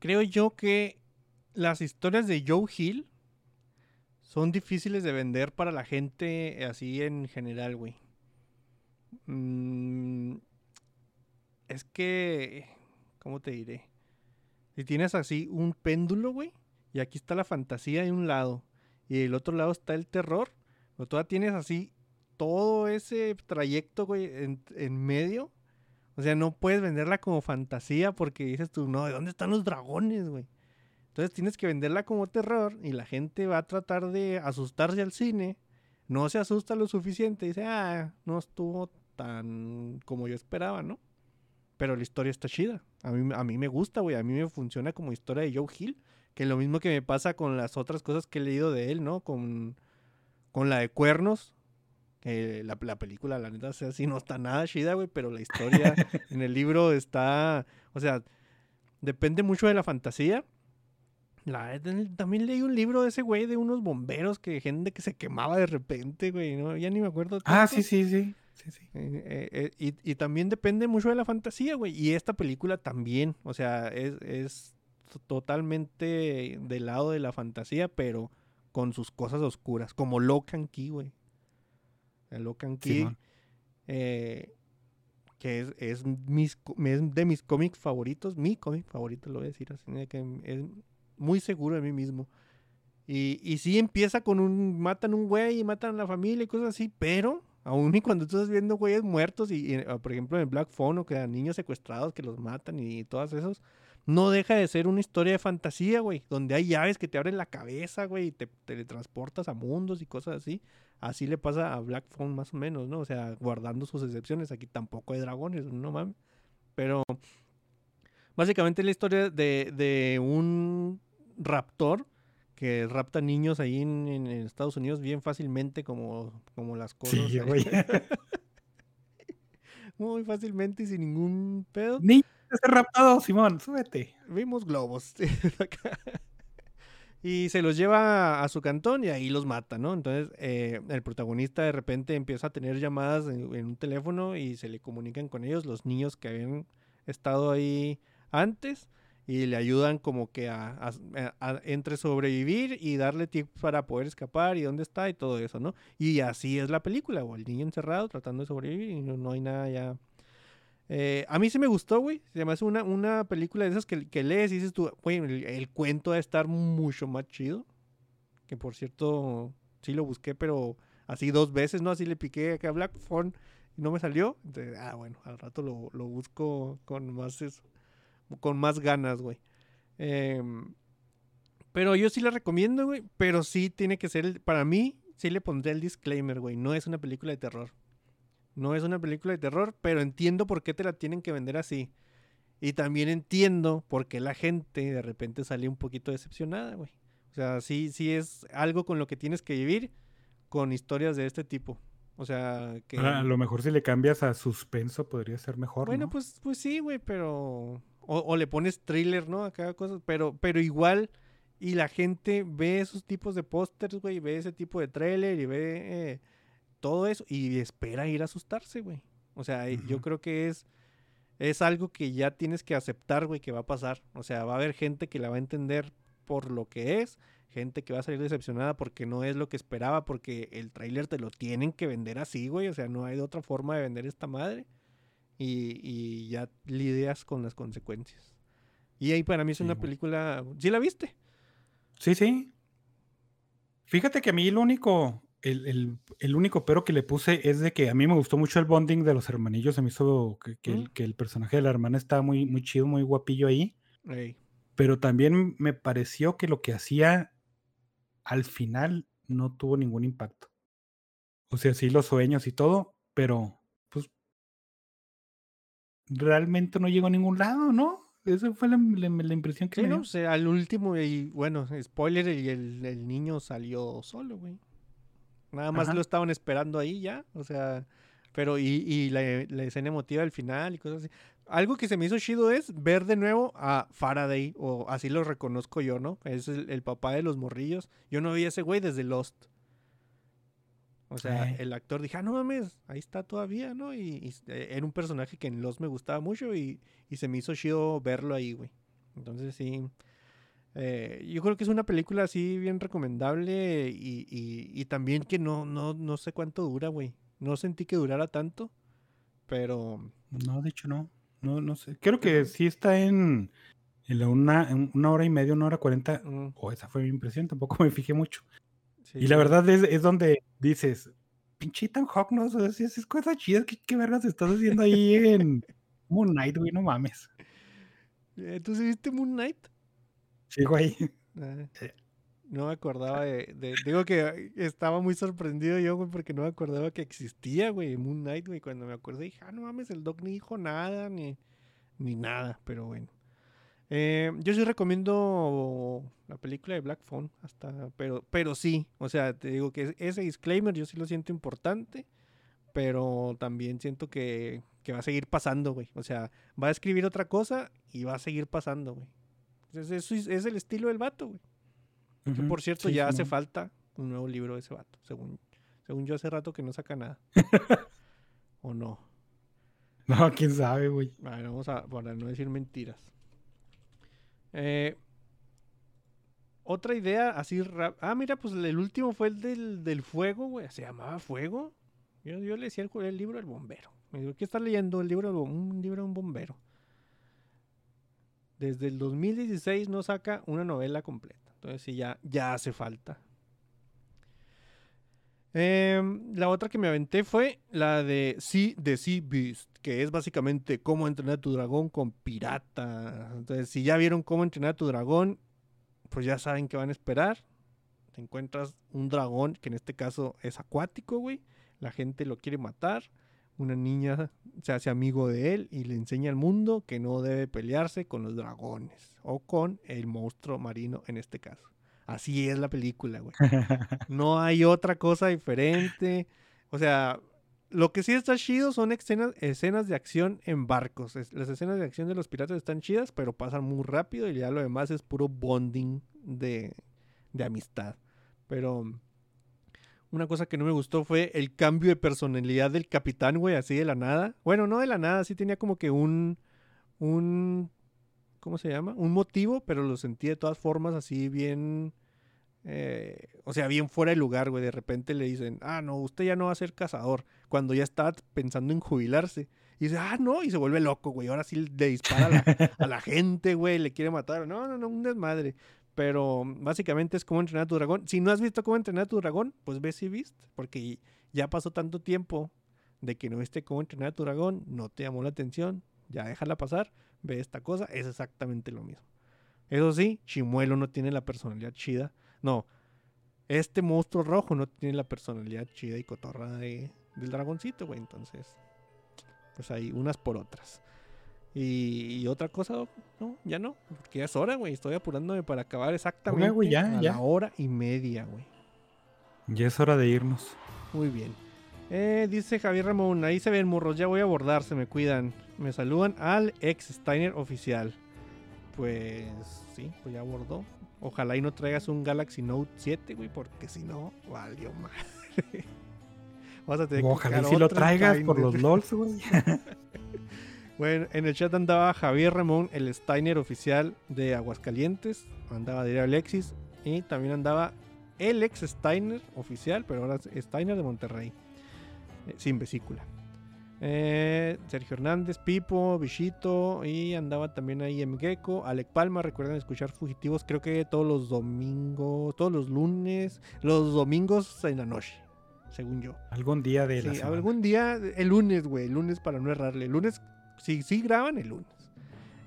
Creo yo que las historias de Joe Hill son difíciles de vender para la gente así en general, güey. Mm, es que. ¿Cómo te diré? Si tienes así un péndulo, güey, y aquí está la fantasía de un lado, y del otro lado está el terror, pero todavía tienes así todo ese trayecto, güey, en, en medio. O sea, no puedes venderla como fantasía porque dices tú, no, ¿de dónde están los dragones, güey? Entonces tienes que venderla como terror y la gente va a tratar de asustarse al cine. No se asusta lo suficiente. Dice, ah, no estuvo tan como yo esperaba, ¿no? Pero la historia está chida. A mí, a mí me gusta, güey. A mí me funciona como historia de Joe Hill. Que lo mismo que me pasa con las otras cosas que he leído de él, ¿no? Con, con la de Cuernos. La, la película, la neta, o sea, sí no está nada chida, güey. Pero la historia en el libro está... O sea, depende mucho de la fantasía. La, también leí un libro de ese güey de unos bomberos que gente que se quemaba de repente, güey. ¿no? Ya ni me acuerdo. Ah, sí, sí, sí. sí, sí. Eh, eh, eh, y, y también depende mucho de la fantasía, güey. Y esta película también. O sea, es, es to- totalmente del lado de la fantasía, pero con sus cosas oscuras. Como Locan Key, güey. El Locan Key. Eh, que es, es, mis, co- es de mis cómics favoritos. Mi cómic favorito, lo voy a decir así. que es muy seguro de mí mismo. Y, y sí empieza con un. Matan un güey y matan a la familia y cosas así, pero aún y cuando tú estás viendo güeyes muertos y, y, ah, por ejemplo en Black Phone o que a niños secuestrados que los matan y todas esos, no deja de ser una historia de fantasía, güey, donde hay llaves que te abren la cabeza, güey, y te teletransportas a mundos y cosas así. Así le pasa a Black Phone más o menos, ¿no? O sea, guardando sus excepciones, aquí tampoco hay dragones, no mames. Pero básicamente es la historia de, de un raptor que rapta niños ahí en, en Estados Unidos bien fácilmente como, como las cosas. Sí, güey. Muy fácilmente y sin ningún pedo. Niño, ese raptado, Simón, súbete. Vimos globos. y se los lleva a su cantón y ahí los mata, ¿no? Entonces eh, el protagonista de repente empieza a tener llamadas en, un teléfono y se le comunican con ellos los niños que habían estado ahí antes y le ayudan como que a, a- a- entre sobrevivir y darle tiempo para poder escapar y dónde está y todo eso, ¿no? Y así es la película, o el niño encerrado tratando de sobrevivir y no hay nada ya. Eh, a mí sí me gustó, güey. Se me una, una película de esas que, lees y dices tú, güey, el, cuento va a estar mucho más chido. Que por cierto, sí lo busqué, pero así dos veces, ¿no? Así le piqué a Black Phone y no me salió. Entonces, ah, bueno, al rato lo, lo busco con más con más ganas, güey. Em, pero yo sí la recomiendo, güey. Pero sí tiene que ser, para mí, sí le pondré el disclaimer, güey. No es una película de terror. No es una película de terror, pero entiendo por qué te la tienen que vender así. Y también entiendo por qué la gente de repente sale un poquito decepcionada, güey. O sea, sí, sí es algo con lo que tienes que vivir con historias de este tipo. O sea, que... A lo mejor si le cambias a suspenso podría ser mejor. Bueno, ¿no? pues, pues sí, güey, pero. O, o le pones thriller, ¿no? Acá cosas. Pero, pero igual. Y la gente ve esos tipos de pósters, güey. Ve ese tipo de trailer y ve eh, todo eso. Y espera ir a asustarse, güey. O sea, eh, yo creo que es. Es algo que ya tienes que aceptar, güey, que va a pasar. O sea, va a haber gente que la va a entender por lo que es. Gente que va a salir decepcionada porque no es lo que esperaba. Porque el tráiler te lo tienen que vender así, güey. O sea, no hay otra forma de vender esta madre y, y ya lidias con las consecuencias. Y ahí para mí es Sí, una güey. película... ¿Sí la viste? Sí, sí. Fíjate que a mí lo único, el, el- el único pero que le puse es de que a mí me gustó mucho el bonding de los hermanillos. Se me hizo que, que Mm. el, que el personaje de la hermana estaba muy, muy chido, muy guapillo ahí. Pero también me pareció que lo que hacía al final no tuvo ningún impacto. O sea, sí los sueños y todo, pero pues realmente no llegó a ningún lado, ¿no? Esa fue la, la- la impresión que Sí, me ¿no? dio. O sea, al último, y bueno, spoiler, y el, el niño salió solo, güey. Nada más Ajá. lo estaban esperando ahí ya, o sea, pero y, y la, la escena emotiva del final y cosas así. Algo que se me hizo chido es ver de nuevo a Faraday, o así lo reconozco yo, ¿no? Es el, el papá de los morrillos. Yo no vi a ese güey desde Lost. O sea, el actor dije, ah, no mames, ahí está todavía, ¿no? Y, y, eh, era un personaje que en Lost me gustaba mucho y, y se me hizo chido verlo ahí, güey. Entonces sí. Eh, yo creo que es una película así bien recomendable y, y- y también que no, no, no sé cuánto dura, güey. No sentí que durara tanto, pero No, de hecho no. No, no sé. Creo que sí está en, en la una, en una hora y media, una hora cuarenta. mm, O esa fue mi impresión, tampoco me fijé mucho. sí, y la verdad es, es donde dices, pinche Ethan Hawke, no, o sea, si haces cosas chidas, ¿qué, qué vergas estás haciendo ahí en Moon Knight, güey? No mames. Eh, ¿Tú sí viste Moon Knight? Sí, güey. Ah, Sí. no me acordaba de, de- Digo que estaba muy sorprendido yo, güey, porque no me acordaba que existía, güey, Moon Knight, güey. Cuando me acordé dije, ah, no mames, el Doc ni dijo nada, ni, ni nada, pero bueno. Eh, yo sí recomiendo la película de Black Phone, hasta, pero, pero sí, o sea, te digo que ese disclaimer yo sí lo siento importante, pero también siento que, que va a seguir pasando, güey. O sea, va a escribir otra cosa y va a seguir pasando, güey. Es, eso es, el estilo del vato, güey. Que por cierto, sí, ya hace falta un nuevo libro de ese vato, según, según yo hace rato que no saca nada. ¿O no? No, quién sabe, güey. A ver, vamos a, para no decir mentiras. Eh, otra idea así rap- Ah, mira, pues el último fue el del, del fuego, güey. ¿Se llamaba Fuego? Yo, yo le decía el, libro del bombero. Me digo, ¿qué está leyendo? El libro un libro de un bombero. Desde el 2016 no saca una novela completa. Entonces sí, ya, ya hace falta. Em, la otra que me aventé fue la de Sea, The Sea Beast, que es básicamente cómo entrenar a tu dragón con pirata. Entonces, si ya vieron cómo entrenar a tu dragón, pues ya saben qué van a esperar. Te encuentras un dragón, que en este caso es acuático, güey. La gente lo quiere matar. Una niña se hace amigo de él y le enseña al mundo que no debe pelearse con los dragones o con el monstruo marino en este caso. Así es la película, güey. No hay otra cosa diferente. O sea, lo que sí está chido son escenas, escenas de acción en barcos. Es- Las escenas de acción de los piratas están chidas, pero pasan muy rápido y ya lo demás es puro bonding de, de amistad. Pero una cosa que no me gustó fue el cambio de personalidad del capitán, güey, así de la nada. Bueno, no de la nada, sí tenía como que un, un, ¿cómo se llama? Un motivo, pero lo sentí de todas formas así bien, eh, o sea, bien fuera de lugar, güey. De repente le dicen, ah, no, usted ya no va a ser cazador, cuando ya estaba pensando en jubilarse. Y dice, ah, no, y se vuelve loco, güey. Ahora sí le dispara a la, a la gente, güey, le quiere matar. No, no, no, un desmadre. Pero básicamente es como entrenar a tu dragón. Si no has visto cómo entrenar a tu dragón, pues ve si viste. Porque ya pasó tanto tiempo de que no viste cómo entrenar a tu dragón, no te llamó la atención, ya déjala pasar, ve esta cosa, es exactamente lo mismo. Eso sí, Chimuelo no tiene la personalidad chida. No, este monstruo rojo no tiene la personalidad chida y cotorra de, del dragoncito, güey. Entonces, pues ahí, unas por otras. Y, y otra cosa, Doc, no, ya no, porque ya es hora, güey. Estoy apurándome para acabar exactamente güey, ya, a ya. la hora y media, güey. Ya es hora de irnos. Muy bien. Eh, dice Javier Ramón, ahí se ven morros, ya voy a abordar, se me cuidan. Me saludan al ex Steiner oficial. Pues sí, pues ya abordó. Ojalá y no traigas un Galaxy Note 7, güey, porque si no, valió madre. Vas a tener que Ojalá y buscar si lo traigas por los LOLs, güey. Bueno, en el chat andaba Javier Ramón, el Steiner oficial de Aguascalientes. Andaba Diario Alexis. Y también andaba el ex Steiner oficial, pero ahora es Steiner de Monterrey. eh, sin vesícula. Eh, Sergio Hernández, Pipo, Bichito. Y andaba también ahí Mgeko, Alec Palma. Recuerden escuchar Fugitivos, creo que todos los domingos, todos los lunes, los domingos en la noche, según yo. Algún día de la Sí, semana. algún día, el lunes, güey, el lunes para no errarle. El lunes, sí, sí graban el lunes.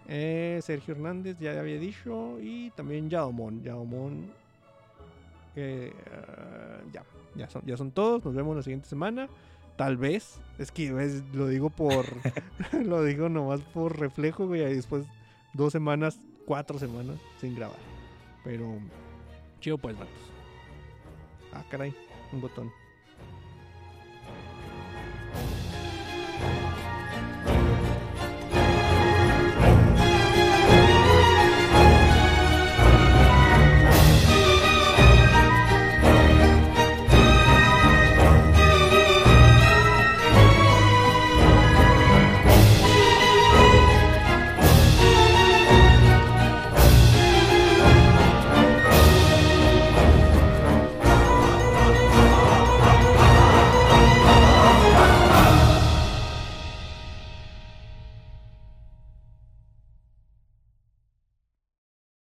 Eh, Sergio Hernández, ya había dicho. Y también Yadomón. Yadomón. eh, ah, ya, ya son, ya son todos. Nos vemos la siguiente semana. Tal vez. Es que ves, lo digo por. lo digo nomás por reflejo, güey. Y después dos semanas, cuatro semanas sin grabar. Pero. Chido, pues, vatos. Ah, caray. Un botón.